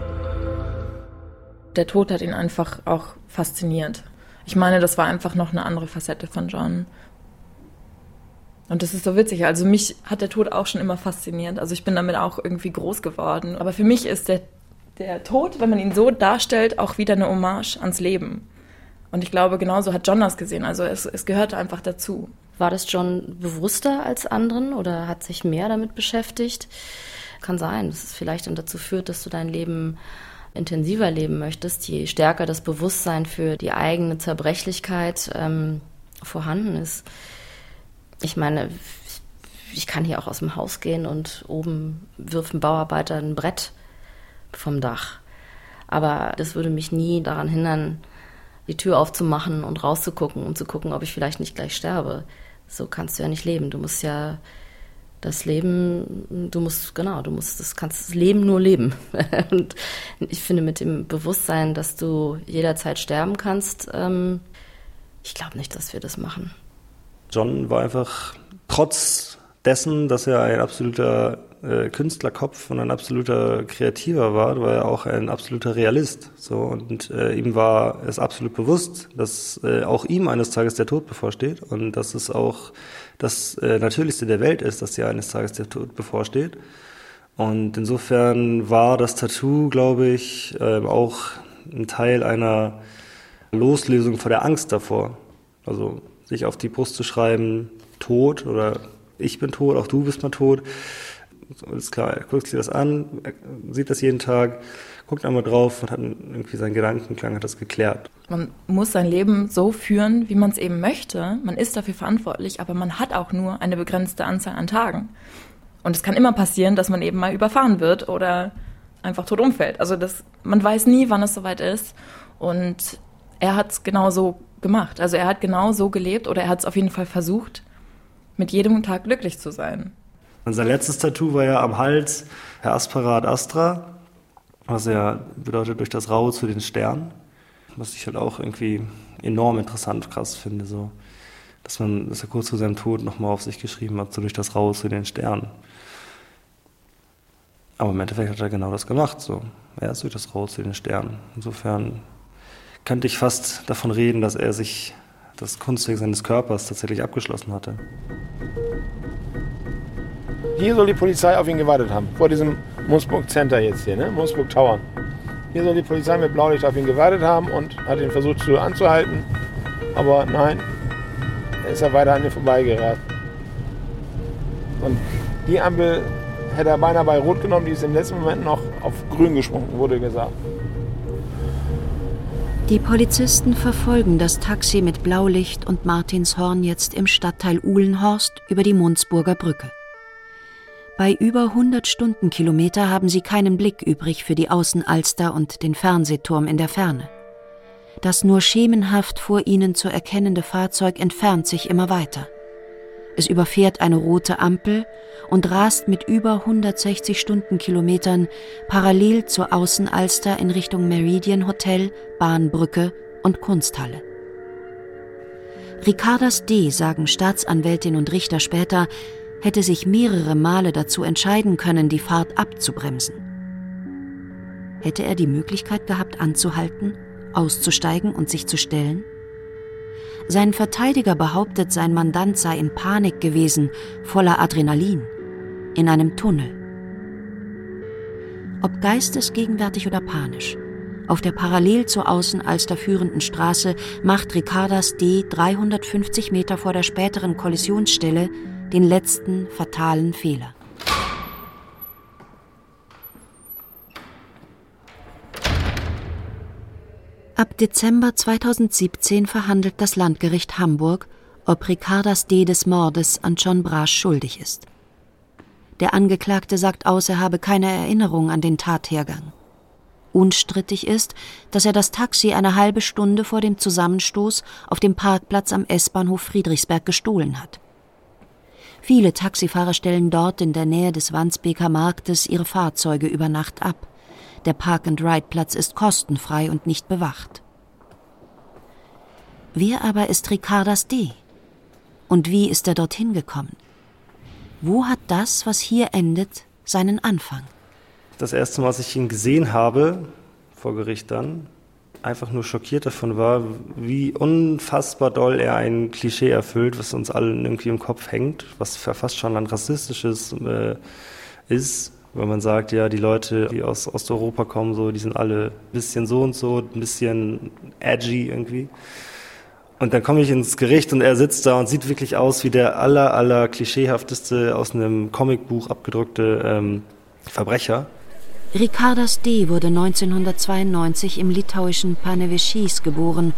Der Tod hat ihn einfach auch fasziniert. Ich meine, das war einfach noch eine andere Facette von John. Und das ist so witzig. Also mich hat der Tod auch schon immer fasziniert. Also ich bin damit auch irgendwie groß geworden. Aber für mich ist der, der Tod, wenn man ihn so darstellt, auch wieder eine Hommage ans Leben. Und ich glaube, genauso hat John das gesehen. Also es, es gehörte einfach dazu. War das John bewusster als anderen oder hat sich mehr damit beschäftigt? Kann sein, dass es vielleicht dann dazu führt, dass du dein Leben intensiver leben möchtest, je stärker das Bewusstsein für die eigene Zerbrechlichkeit ähm, vorhanden ist. Ich meine, ich kann hier auch aus dem Haus gehen und oben wirft ein Bauarbeiter ein Brett vom Dach. Aber das würde mich nie daran hindern, die Tür aufzumachen und rauszugucken und zu gucken, ob ich vielleicht nicht gleich sterbe. So kannst du ja nicht leben. Du musst ja das Leben, du musst, genau, du musst, das kannst das Leben nur leben. und ich finde, mit dem Bewusstsein, dass du jederzeit sterben kannst, ähm, ich glaube nicht, dass wir das machen. John war einfach trotz dessen, dass er ein absoluter äh, Künstlerkopf und ein absoluter Kreativer war, war er auch ein absoluter Realist. So und äh, ihm war es absolut bewusst, dass äh, auch ihm eines Tages der Tod bevorsteht und dass es auch das äh, Natürlichste der Welt ist, dass dir eines Tages der Tod bevorsteht. Und insofern war das Tattoo, glaube ich, äh, auch ein Teil einer Loslösung vor der Angst davor. Also sich auf die Brust zu schreiben, tot oder ich bin tot, auch du bist mal tot. Alles klar, er guckt sich das an, sieht das jeden Tag, guckt einmal drauf und hat irgendwie seinen Gedankenklang, hat das geklärt. Man muss sein Leben so führen, wie man es eben möchte. Man ist dafür verantwortlich, aber man hat auch nur eine begrenzte Anzahl an Tagen. Und es kann immer passieren, dass man eben mal überfahren wird oder einfach tot umfällt. Also das, man weiß nie, wann es soweit ist. Und er hat es genau so gemacht. Also er hat genau so gelebt oder er hat es auf jeden Fall versucht, mit jedem Tag glücklich zu sein. Und sein letztes Tattoo war ja am Hals Herr Aspera ad Astra, was ja bedeutet durch das Raue zu den Sternen. Was ich halt auch irgendwie enorm interessant, krass finde, so. Dass man, dass er kurz vor seinem Tod nochmal auf sich geschrieben hat, so durch das Raue zu den Sternen. Aber im Endeffekt hat er genau das gemacht, so. Er ist durch das Raue zu den Sternen. Insofern könnte ich fast davon reden, dass er sich das Kunstwerk seines Körpers tatsächlich abgeschlossen hatte. Hier soll die Polizei auf ihn gewartet haben, vor diesem Munzburg Center jetzt hier, ne? Munzburg Tower. Hier soll die Polizei mit Blaulicht auf ihn gewartet haben und hat ihn versucht zu anzuhalten. Aber nein, er ist ja weiter an ihm vorbeigeraten. Und die Ampel hätte er beinahe bei Rot genommen, die ist im letzten Moment noch auf Grün gesprungen, wurde gesagt. Die Polizisten verfolgen das Taxi mit Blaulicht und Martinshorn jetzt im Stadtteil Uhlenhorst über die Munzburger Brücke. Bei über 100 Stundenkilometer haben sie keinen Blick übrig für die Außenalster und den Fernsehturm in der Ferne. Das nur schemenhaft vor ihnen zu erkennende Fahrzeug entfernt sich immer weiter. Es überfährt eine rote Ampel und rast mit über 160 Stundenkilometern parallel zur Außenalster in Richtung Meridian Hotel, Bahnbrücke und Kunsthalle. Ricardas D., sagen Staatsanwältin und Richter später, hätte sich mehrere Male dazu entscheiden können, die Fahrt abzubremsen. Hätte er die Möglichkeit gehabt, anzuhalten, auszusteigen und sich zu stellen? Sein Verteidiger behauptet, sein Mandant sei in Panik gewesen, voller Adrenalin, in einem Tunnel. Ob geistesgegenwärtig oder panisch, auf der parallel zur Außenalster führenden Straße macht Ricardas D. 350 Meter vor der späteren Kollisionsstelle den letzten fatalen Fehler. Ab Dezember 2017 verhandelt das Landgericht Hamburg, ob Ricardas D. des Mordes an John Brasch schuldig ist. Der Angeklagte sagt aus, er habe keine Erinnerung an den Tathergang. Unstrittig ist, dass er das Taxi eine halbe Stunde vor dem Zusammenstoß auf dem Parkplatz am S-Bahnhof Friedrichsberg gestohlen hat. Viele Taxifahrer stellen dort in der Nähe des Wandsbeker Marktes ihre Fahrzeuge über Nacht ab. Der Park-and-Ride-Platz ist kostenfrei und nicht bewacht. Wer aber ist Ricardas D? Und wie ist er dorthin gekommen? Wo hat das, was hier endet, seinen Anfang? Das erste Mal, als ich ihn gesehen habe, vor Gericht dann, einfach nur schockiert davon war, wie unfassbar doll er ein Klischee erfüllt, was uns allen irgendwie im Kopf hängt, was fast schon ein rassistisches äh, ist, weil man sagt, ja, die Leute, die aus Osteuropa kommen, so, die sind alle ein bisschen so und so, ein bisschen edgy irgendwie. Und dann komme ich ins Gericht und er sitzt da und sieht wirklich aus wie der aller, aller klischeehafteste aus einem Comicbuch abgedruckte ähm, Verbrecher. Ricardas D. wurde 1992 im litauischen Panevėžys geboren,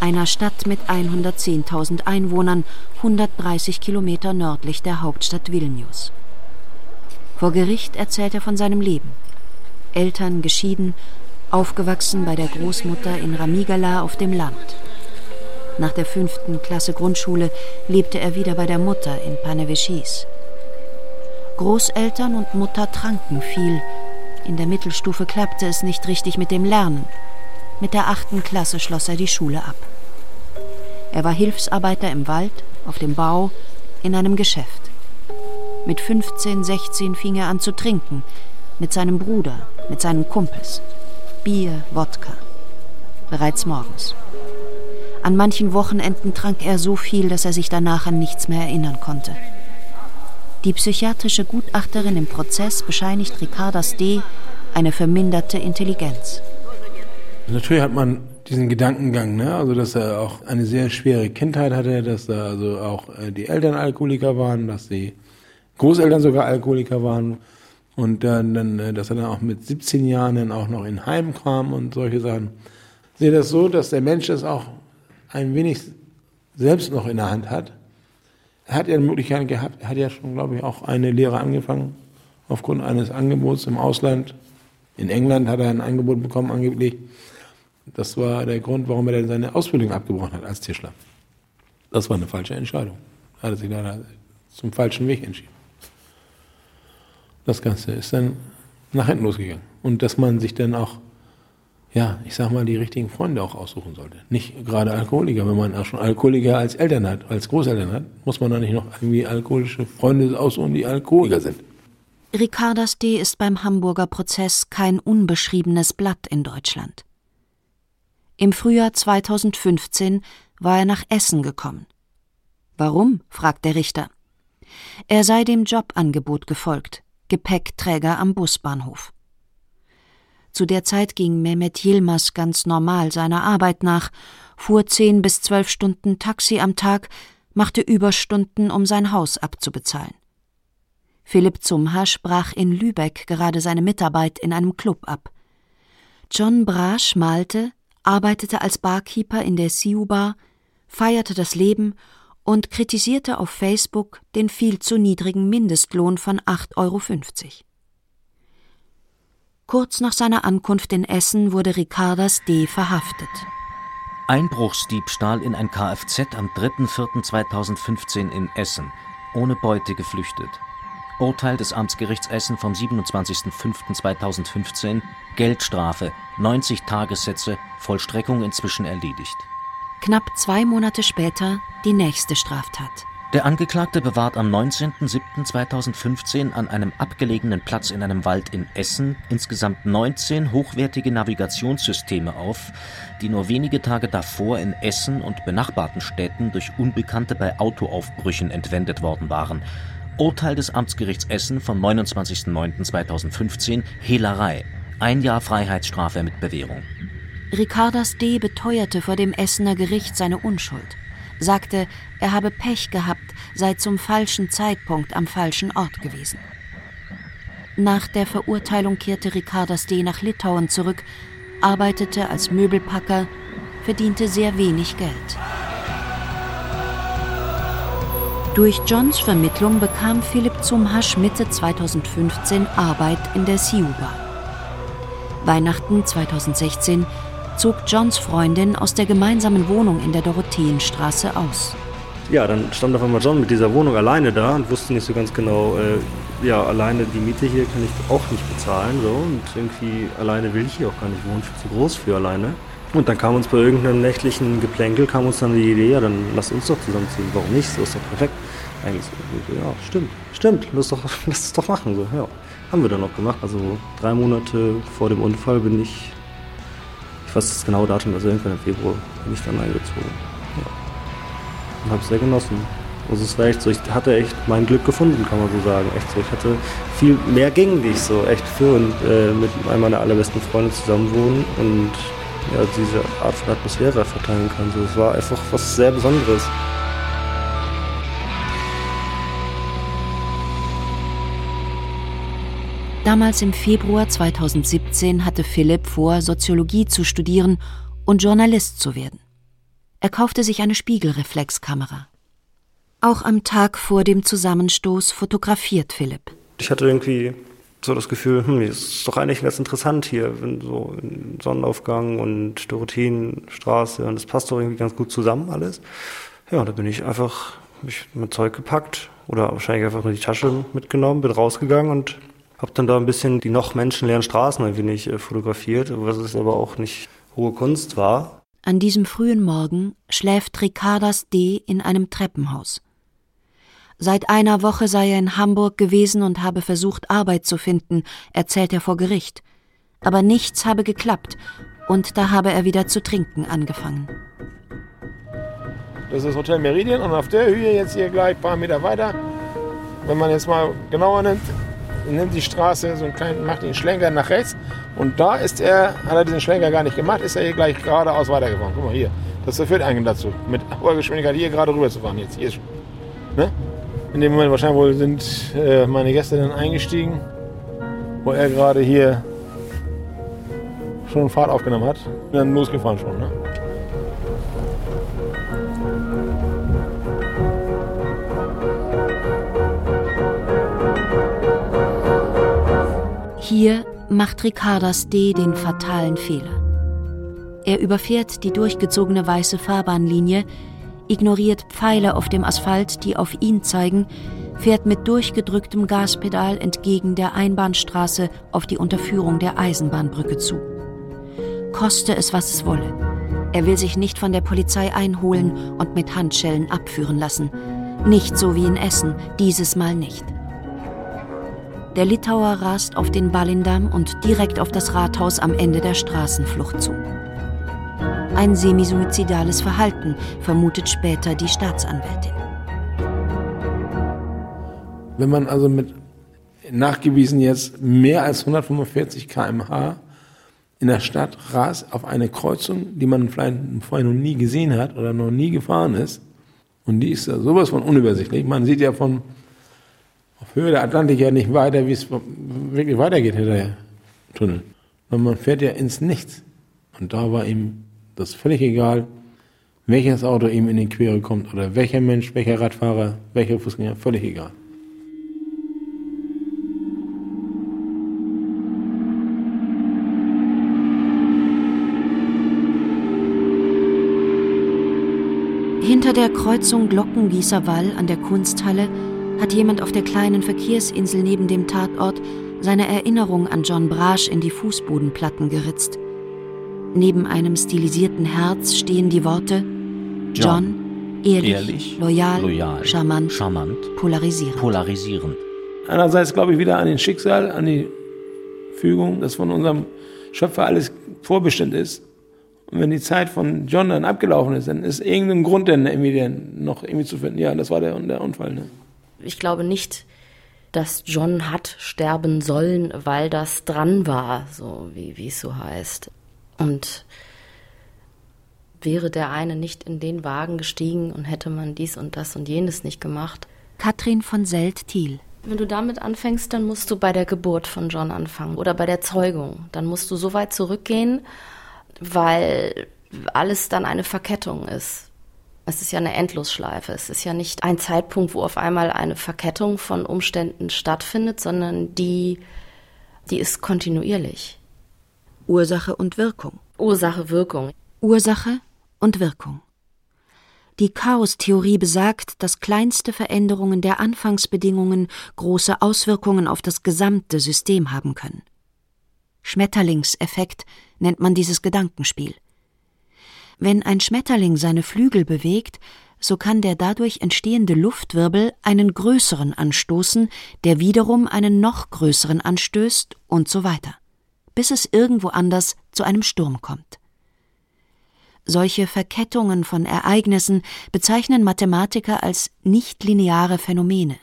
einer Stadt mit 110.000 Einwohnern, 130 Kilometer nördlich der Hauptstadt Vilnius. Vor Gericht erzählt er von seinem Leben. Eltern geschieden, aufgewachsen bei der Großmutter in Ramigala auf dem Land. Nach der fünften Klasse Grundschule lebte er wieder bei der Mutter in Panevėžys. Großeltern und Mutter tranken viel. In der Mittelstufe klappte es nicht richtig mit dem Lernen. Mit der achten Klasse schloss er die Schule ab. Er war Hilfsarbeiter im Wald, auf dem Bau, in einem Geschäft. Mit 15, 16 fing er an zu trinken, mit seinem Bruder, mit seinen Kumpels. Bier, Wodka. Bereits morgens. An manchen Wochenenden trank er so viel, dass er sich danach an nichts mehr erinnern konnte. Die psychiatrische Gutachterin im Prozess bescheinigt Ricardas D. eine verminderte Intelligenz. Natürlich hat man diesen Gedankengang, ne? also dass er auch eine sehr schwere Kindheit hatte, dass da also auch äh, die Eltern Alkoholiker waren, dass die Großeltern sogar Alkoholiker waren und dann, dann äh, dass er dann auch mit 17 Jahren dann auch noch in Heim kam und solche Sachen. Ich sehe das so, dass der Mensch das auch ein wenig selbst noch in der Hand hat. Er hat ja die Möglichkeit gehabt, er hat ja schon, glaube ich, auch eine Lehre angefangen, aufgrund eines Angebots im Ausland. In England hat er ein Angebot bekommen, angeblich. Das war der Grund, warum er dann seine Ausbildung abgebrochen hat als Tischler. Das war eine falsche Entscheidung. Er hat sich leider zum falschen Weg entschieden. Das Ganze ist dann nach hinten losgegangen. Und dass man sich dann auch ja, ich sag mal, die richtigen Freunde auch aussuchen sollte. Nicht gerade Alkoholiker. Wenn man auch schon Alkoholiker als Eltern hat, als Großeltern hat, muss man da nicht noch irgendwie alkoholische Freunde aussuchen, die Alkoholiker sind. Ricardas D. ist beim Hamburger Prozess kein unbeschriebenes Blatt in Deutschland. Im Frühjahr 2015 war er nach Essen gekommen. Warum? fragt der Richter. Er sei dem Jobangebot gefolgt, Gepäckträger am Busbahnhof. Zu der Zeit ging Mehmet Yilmaz ganz normal seiner Arbeit nach, fuhr zehn bis zwölf Stunden Taxi am Tag, machte Überstunden, um sein Haus abzubezahlen. Philipp Zumha sprach in Lübeck gerade seine Mitarbeit in einem Club ab. John Brasch malte, arbeitete als Barkeeper in der Siu Bar, feierte das Leben und kritisierte auf Facebook den viel zu niedrigen Mindestlohn von 8,50 Euro. Kurz nach seiner Ankunft in Essen wurde Ricardas D. verhaftet. Einbruchsdiebstahl in ein Kfz am 3.4.2015 in Essen. Ohne Beute geflüchtet. Urteil des Amtsgerichts Essen vom 27.05.2015. Geldstrafe, 90 Tagessätze, Vollstreckung inzwischen erledigt. Knapp zwei Monate später die nächste Straftat. Der Angeklagte bewahrt am 19.07.2015 an einem abgelegenen Platz in einem Wald in Essen insgesamt 19 hochwertige Navigationssysteme auf, die nur wenige Tage davor in Essen und benachbarten Städten durch Unbekannte bei Autoaufbrüchen entwendet worden waren. Urteil des Amtsgerichts Essen vom 29.09.2015 Hehlerei. Ein Jahr Freiheitsstrafe mit Bewährung. Ricardas D. beteuerte vor dem Essener Gericht seine Unschuld sagte, er habe Pech gehabt, sei zum falschen Zeitpunkt am falschen Ort gewesen. Nach der Verurteilung kehrte Ricardas D. nach Litauen zurück, arbeitete als Möbelpacker, verdiente sehr wenig Geld. Durch Johns Vermittlung bekam Philipp zum Hasch Mitte 2015 Arbeit in der Siuba. Weihnachten 2016 zog Johns Freundin aus der gemeinsamen Wohnung in der Dorotheenstraße aus. Ja, dann stand auf einmal John mit dieser Wohnung alleine da und wusste nicht so ganz genau, äh, ja, alleine die Miete hier kann ich auch nicht bezahlen. So. Und irgendwie alleine will ich hier auch gar nicht wohnen, zu groß für alleine. Und dann kam uns bei irgendeinem nächtlichen Geplänkel, kam uns dann die Idee, ja, dann lass uns doch zusammenziehen. Warum nicht? So ist doch perfekt. Eigentlich so, ja, stimmt, stimmt, lass, doch, lass es doch machen. So, ja. Haben wir dann noch gemacht. Also drei Monate vor dem Unfall bin ich, ich weiß das genaue Datum, also irgendwann im Februar bin ich dann eingezogen. Ja. Und habe es sehr genossen. Also es war echt so, ich hatte echt mein Glück gefunden, kann man so sagen. Echt so, ich hatte viel mehr gegen dich so, echt für und äh, mit einem meiner allerbesten Freunde zusammen wohnen und ja, diese Art von Atmosphäre verteilen kann. So, es war einfach was sehr Besonderes. Damals im Februar 2017 hatte Philipp vor, Soziologie zu studieren und Journalist zu werden. Er kaufte sich eine Spiegelreflexkamera. Auch am Tag vor dem Zusammenstoß fotografiert Philipp. Ich hatte irgendwie so das Gefühl, hm, ist doch eigentlich ganz interessant hier, wenn so Sonnenaufgang und Dorotheenstraße und das passt doch irgendwie ganz gut zusammen alles. Ja, da bin ich einfach mich mit Zeug gepackt oder wahrscheinlich einfach nur die Tasche mitgenommen, bin rausgegangen und habe dann da ein bisschen die noch menschenleeren Straßen ein wenig äh, fotografiert, was es aber auch nicht hohe Kunst war. An diesem frühen Morgen schläft Ricardas D. in einem Treppenhaus. Seit einer Woche sei er in Hamburg gewesen und habe versucht, Arbeit zu finden, erzählt er vor Gericht. Aber nichts habe geklappt und da habe er wieder zu trinken angefangen. Das ist das Hotel Meridian und auf der Höhe jetzt hier gleich ein paar Meter weiter, wenn man jetzt mal genauer nimmt, nimmt die Straße so einen kleinen, macht den Schlenker nach rechts und da ist er, hat er diesen Schlenker gar nicht gemacht, ist er hier gleich geradeaus weitergefahren. Guck mal hier, das führt eigentlich dazu, mit hoher Geschwindigkeit hier gerade rüber zu fahren jetzt. Hier ist, ne? In dem Moment wahrscheinlich wohl sind äh, meine Gäste dann eingestiegen, wo er gerade hier schon Fahrt aufgenommen hat und dann losgefahren schon. Ne? Hier macht Ricardas D. den fatalen Fehler. Er überfährt die durchgezogene weiße Fahrbahnlinie, ignoriert Pfeile auf dem Asphalt, die auf ihn zeigen, fährt mit durchgedrücktem Gaspedal entgegen der Einbahnstraße auf die Unterführung der Eisenbahnbrücke zu. Koste es, was es wolle. Er will sich nicht von der Polizei einholen und mit Handschellen abführen lassen. Nicht so wie in Essen, dieses Mal nicht. Der Litauer rast auf den Ballindamm und direkt auf das Rathaus am Ende der Straßenflucht zu. Ein semisuizidales Verhalten, vermutet später die Staatsanwältin. Wenn man also mit nachgewiesen jetzt mehr als 145 km/h in der Stadt rast auf eine Kreuzung, die man vielleicht vorher noch nie gesehen hat oder noch nie gefahren ist, und die ist ja sowas von unübersichtlich. Man sieht ja von auf Höhe der Atlantik ja nicht weiter, wie es wirklich weitergeht hinter der Tunnel. Und man fährt ja ins Nichts. Und da war ihm das völlig egal, welches Auto ihm in die Quere kommt oder welcher Mensch, welcher Radfahrer, welcher Fußgänger, völlig egal. Hinter der Kreuzung Glockengießer Wall an der Kunsthalle hat jemand auf der kleinen Verkehrsinsel neben dem Tatort seine Erinnerung an John Brasch in die Fußbodenplatten geritzt. Neben einem stilisierten Herz stehen die Worte John, ehrlich, Ehrlich, loyal, loyal, charmant, charmant, polarisierend. polarisierend. Einerseits glaube ich wieder an den Schicksal, an die Fügung, dass von unserem Schöpfer alles vorbestimmt ist. Und wenn die Zeit von John dann abgelaufen ist, dann ist irgendein Grund dann irgendwie dann noch irgendwie zu finden. Ja, das war der, der Unfall. Ne? Ich glaube nicht, dass John hat sterben sollen, weil das dran war, so wie, wie es so heißt. Und wäre der eine nicht in den Wagen gestiegen und hätte man dies und das und jenes nicht gemacht. Katrin von Selt-Thiel. Wenn du damit anfängst, dann musst du bei der Geburt von John anfangen oder bei der Zeugung. Dann musst du so weit zurückgehen, weil alles dann eine Verkettung ist. Es ist ja eine Endlosschleife. Es ist ja nicht ein Zeitpunkt, wo auf einmal eine Verkettung von Umständen stattfindet, sondern die, die ist kontinuierlich. Ursache und Wirkung. Ursache, Wirkung. Ursache und Wirkung. Die Chaostheorie besagt, dass kleinste Veränderungen der Anfangsbedingungen große Auswirkungen auf das gesamte System haben können. Schmetterlingseffekt nennt man dieses Gedankenspiel. Wenn ein Schmetterling seine Flügel bewegt, so kann der dadurch entstehende Luftwirbel einen größeren anstoßen, der wiederum einen noch größeren anstößt und so weiter, bis es irgendwo anders zu einem Sturm kommt. Solche Verkettungen von Ereignissen bezeichnen Mathematiker als nichtlineare Phänomene.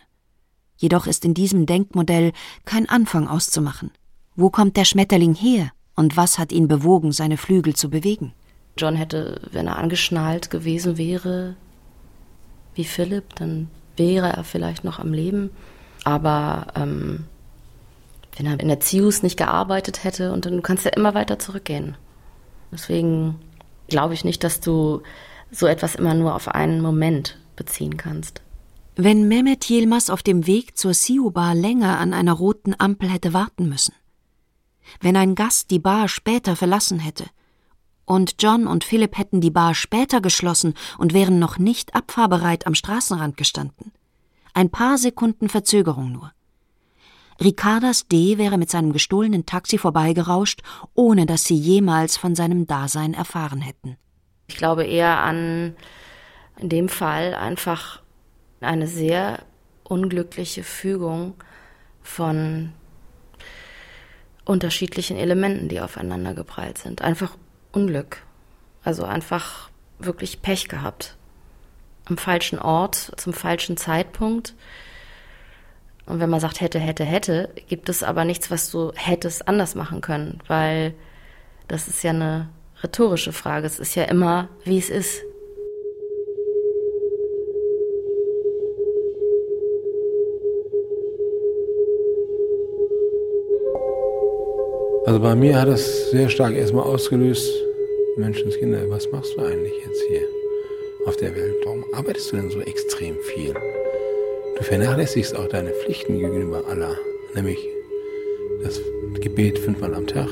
Jedoch ist in diesem Denkmodell kein Anfang auszumachen. Wo kommt der Schmetterling her und was hat ihn bewogen, seine Flügel zu bewegen? John hätte, wenn er angeschnallt gewesen wäre, wie Philipp, dann wäre er vielleicht noch am Leben. Aber ähm, wenn er in der Zius nicht gearbeitet hätte und dann kannst du ja immer weiter zurückgehen. Deswegen glaube ich nicht, dass du so etwas immer nur auf einen Moment beziehen kannst. Wenn Mehmet Yilmaz auf dem Weg zur Siu-Bar länger an einer roten Ampel hätte warten müssen, wenn ein Gast die Bar später verlassen hätte, und John und Philipp hätten die Bar später geschlossen und wären noch nicht abfahrbereit am Straßenrand gestanden. Ein paar Sekunden Verzögerung nur. Ricardas D. wäre mit seinem gestohlenen Taxi vorbeigerauscht, ohne dass sie jemals von seinem Dasein erfahren hätten. Ich glaube eher an, in dem Fall einfach eine sehr unglückliche Fügung von unterschiedlichen Elementen, die aufeinander geprallt sind. Einfach Unglück. Also einfach wirklich Pech gehabt. Am falschen Ort, zum falschen Zeitpunkt und wenn man sagt hätte, hätte, hätte, gibt es aber nichts, was du hättest anders machen können, weil das ist ja eine rhetorische Frage. Es ist ja immer, wie es ist. Also bei mir hat es sehr stark erstmal ausgelöst, Menschenskinder, was machst du eigentlich jetzt hier auf der Welt? Warum arbeitest du denn so extrem viel? Du vernachlässigst auch deine Pflichten gegenüber Allah, nämlich das Gebet fünfmal am Tag.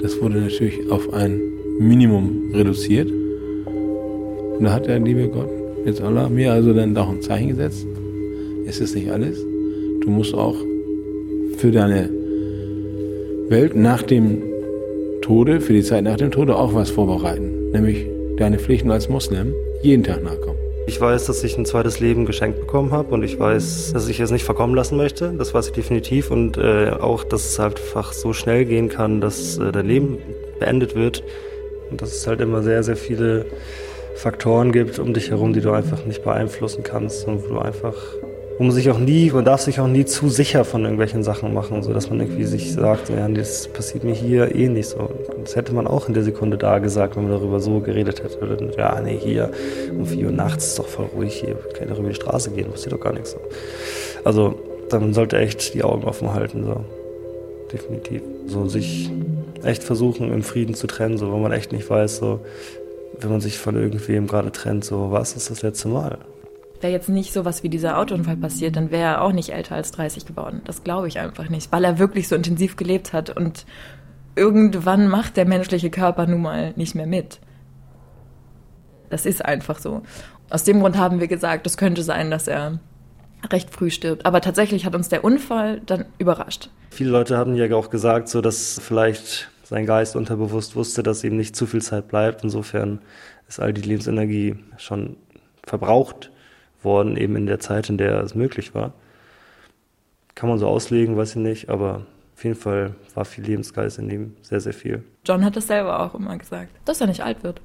Das wurde natürlich auf ein Minimum reduziert. Und da hat der liebe Gott, jetzt Allah, mir also dann doch ein Zeichen gesetzt. Es ist nicht alles. Du musst auch für deine Welt nach dem Tode, für die Zeit nach dem Tode auch was vorbereiten. Nämlich deine Pflichten als Muslim jeden Tag nachkommen. Ich weiß, dass ich ein zweites Leben geschenkt bekommen habe und ich weiß, dass ich es nicht verkommen lassen möchte. Das weiß ich definitiv und äh, auch, dass es halt einfach so schnell gehen kann, dass äh, dein Leben beendet wird und dass es halt immer sehr, sehr viele Faktoren gibt um dich herum, die du einfach nicht beeinflussen kannst und wo du einfach wo man sich auch nie, man darf sich auch nie zu sicher von irgendwelchen Sachen machen, so dass man irgendwie sich sagt, ja, das passiert mir hier eh nicht so. Das hätte man auch in der Sekunde da gesagt, wenn man darüber so geredet hätte. Ja, nee, hier um vier Uhr nachts ist doch voll ruhig hier, kann doch über die Straße gehen, passiert doch gar nichts so. Also, dann sollte echt die Augen offen halten, so. Definitiv. So sich echt versuchen, im Frieden zu trennen, so, wenn man echt nicht weiß, so, wenn man sich von irgendwem gerade trennt, so, was ist das letzte Mal? Wäre jetzt nicht so was wie dieser Autounfall passiert, dann wäre er auch nicht älter als 30 geworden. Das glaube ich einfach nicht, weil er wirklich so intensiv gelebt hat und irgendwann macht der menschliche Körper nun mal nicht mehr mit. Das ist einfach so. Aus dem Grund haben wir gesagt, es könnte sein, dass er recht früh stirbt. Aber tatsächlich hat uns der Unfall dann überrascht. Viele Leute haben ja auch gesagt, so dass vielleicht sein Geist unterbewusst wusste, dass ihm nicht zu viel Zeit bleibt. Insofern ist all die Lebensenergie schon verbraucht worden, eben in der Zeit, in der es möglich war. Kann man so auslegen, weiß ich nicht, aber auf jeden Fall war viel Lebensgeist in ihm, sehr, sehr viel. John hat das selber auch immer gesagt, dass er nicht alt wird.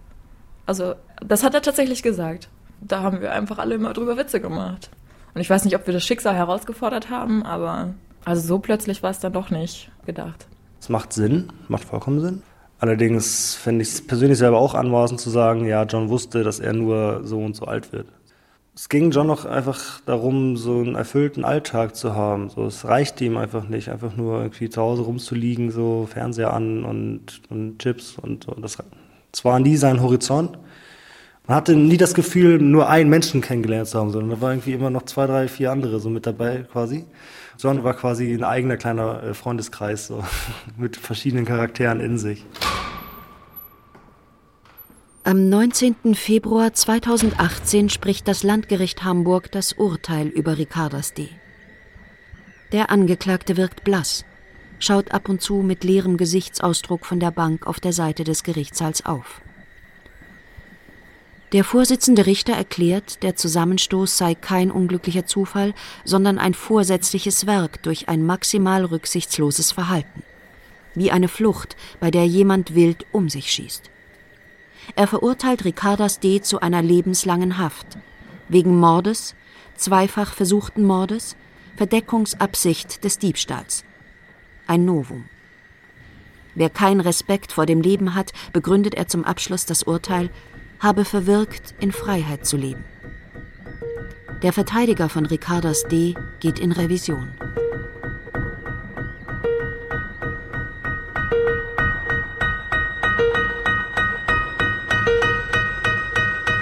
Also, das hat er tatsächlich gesagt. Da haben wir einfach alle immer drüber Witze gemacht. Und ich weiß nicht, ob wir das Schicksal herausgefordert haben, aber also so plötzlich war es dann doch nicht gedacht. Es macht Sinn, macht vollkommen Sinn. Allerdings fände ich es persönlich selber auch anmaßend zu sagen, ja, John wusste, dass er nur so und so alt wird es ging John noch einfach darum, so einen erfüllten Alltag zu haben. So, es reichte ihm einfach nicht, einfach nur irgendwie zu Hause rumzuliegen, so Fernseher an und, und Chips und, und das, das war nie sein Horizont. man hatte nie das Gefühl, nur einen Menschen kennengelernt zu haben, sondern da war irgendwie immer noch zwei, drei, vier andere so mit dabei quasi. John war quasi ein eigener kleiner äh, Freundeskreis, so mit verschiedenen Charakteren in sich. Am 19. Februar 2018 spricht das Landgericht Hamburg das Urteil über Ricardas D. Der Angeklagte wirkt blass, schaut ab und zu mit leerem Gesichtsausdruck von der Bank auf der Seite des Gerichtssaals auf. Der Vorsitzende Richter erklärt, der Zusammenstoß sei kein unglücklicher Zufall, sondern ein vorsätzliches Werk durch ein maximal rücksichtsloses Verhalten. Wie eine Flucht, bei der jemand wild um sich schießt. Er verurteilt Ricardas D. zu einer lebenslangen Haft. Wegen Mordes, zweifach versuchten Mordes, Verdeckungsabsicht des Diebstahls. Ein Novum. Wer keinen Respekt vor dem Leben hat, begründet er zum Abschluss das Urteil, habe verwirkt, in Freiheit zu leben. Der Verteidiger von Ricardas D. geht in Revision.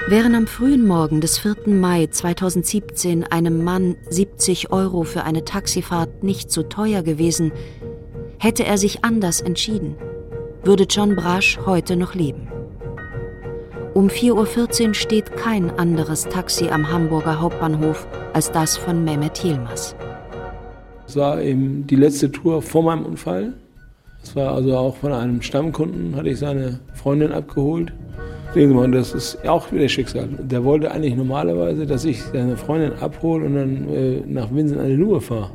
Während am frühen Morgen des 4. Mai 2017 einem Mann 70 Euro für eine Taxifahrt nicht zu teuer gewesen, hätte er sich anders entschieden, würde John Brasch heute noch leben. Um 4.14 Uhr steht kein anderes Taxi am Hamburger Hauptbahnhof als das von Mehmet Yilmaz. Es war eben die letzte Tour vor meinem Unfall. Es war also auch von einem Stammkunden, hatte ich seine Freundin abgeholt. Sehen Sie mal, das ist auch wieder Schicksal. Der wollte eigentlich normalerweise, dass ich seine Freundin abhole und dann äh, nach Winsen an die Luhe fahre.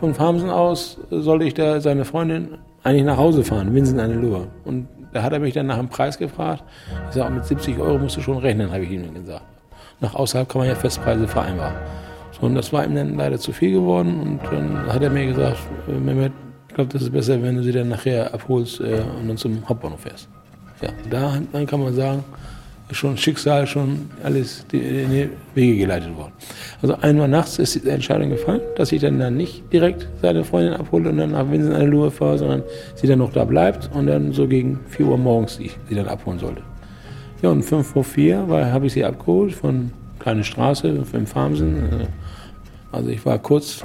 Von Farmsen aus sollte ich da seine Freundin eigentlich nach Hause fahren, Winsen an die Luhe. Und da hat er mich dann nach dem Preis gefragt. Ich sage, mit 70 Euro musst du schon rechnen, habe ich ihm gesagt. Nach außerhalb kann man ja Festpreise vereinbaren. So, und das war ihm dann leider zu viel geworden. Und dann hat er mir gesagt, äh, Mehmet, ich glaube, das ist besser, wenn du sie dann nachher abholst äh, und dann zum Hauptbahnhof fährst. Ja, da kann man sagen, schon Schicksal, schon alles in die Wege geleitet worden. Also einmal nachts ist die Entscheidung gefallen, dass ich dann, dann nicht direkt seine Freundin abhole und dann nach Winsen eine Lure fahre, sondern sie dann noch da bleibt und dann so gegen 4 Uhr morgens ich sie dann abholen sollte. Ja, und 5 vor 4 habe ich sie abgeholt von Kleine Straße im Farmsen. Also ich war kurz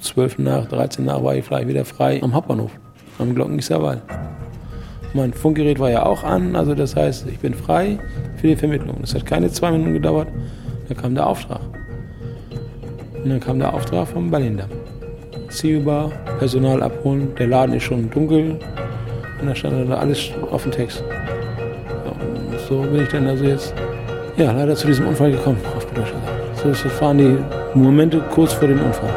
12 nach, 13 nach war ich vielleicht wieder frei am Hauptbahnhof, am Glockengisser Wald. Mein Funkgerät war ja auch an, also das heißt, ich bin frei für die Vermittlung. Das hat keine zwei Minuten gedauert, da kam der Auftrag. Und dann kam der Auftrag vom Berlin-Damm. Zielbar, Personal abholen, der Laden ist schon dunkel und da stand da alles auf dem Text. Und so bin ich dann also jetzt ja, leider zu diesem Unfall gekommen, auf gut So, waren die Momente kurz vor dem Unfall.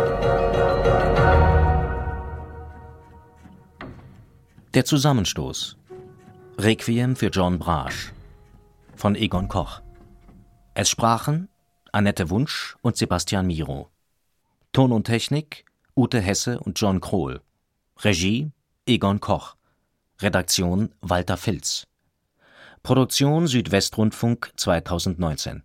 Der Zusammenstoß Requiem für John Brasch von Egon Koch. Es sprachen Annette Wunsch und Sebastian Miro. Ton und Technik Ute Hesse und John Krohl. Regie Egon Koch. Redaktion Walter Filz. Produktion Südwestrundfunk 2019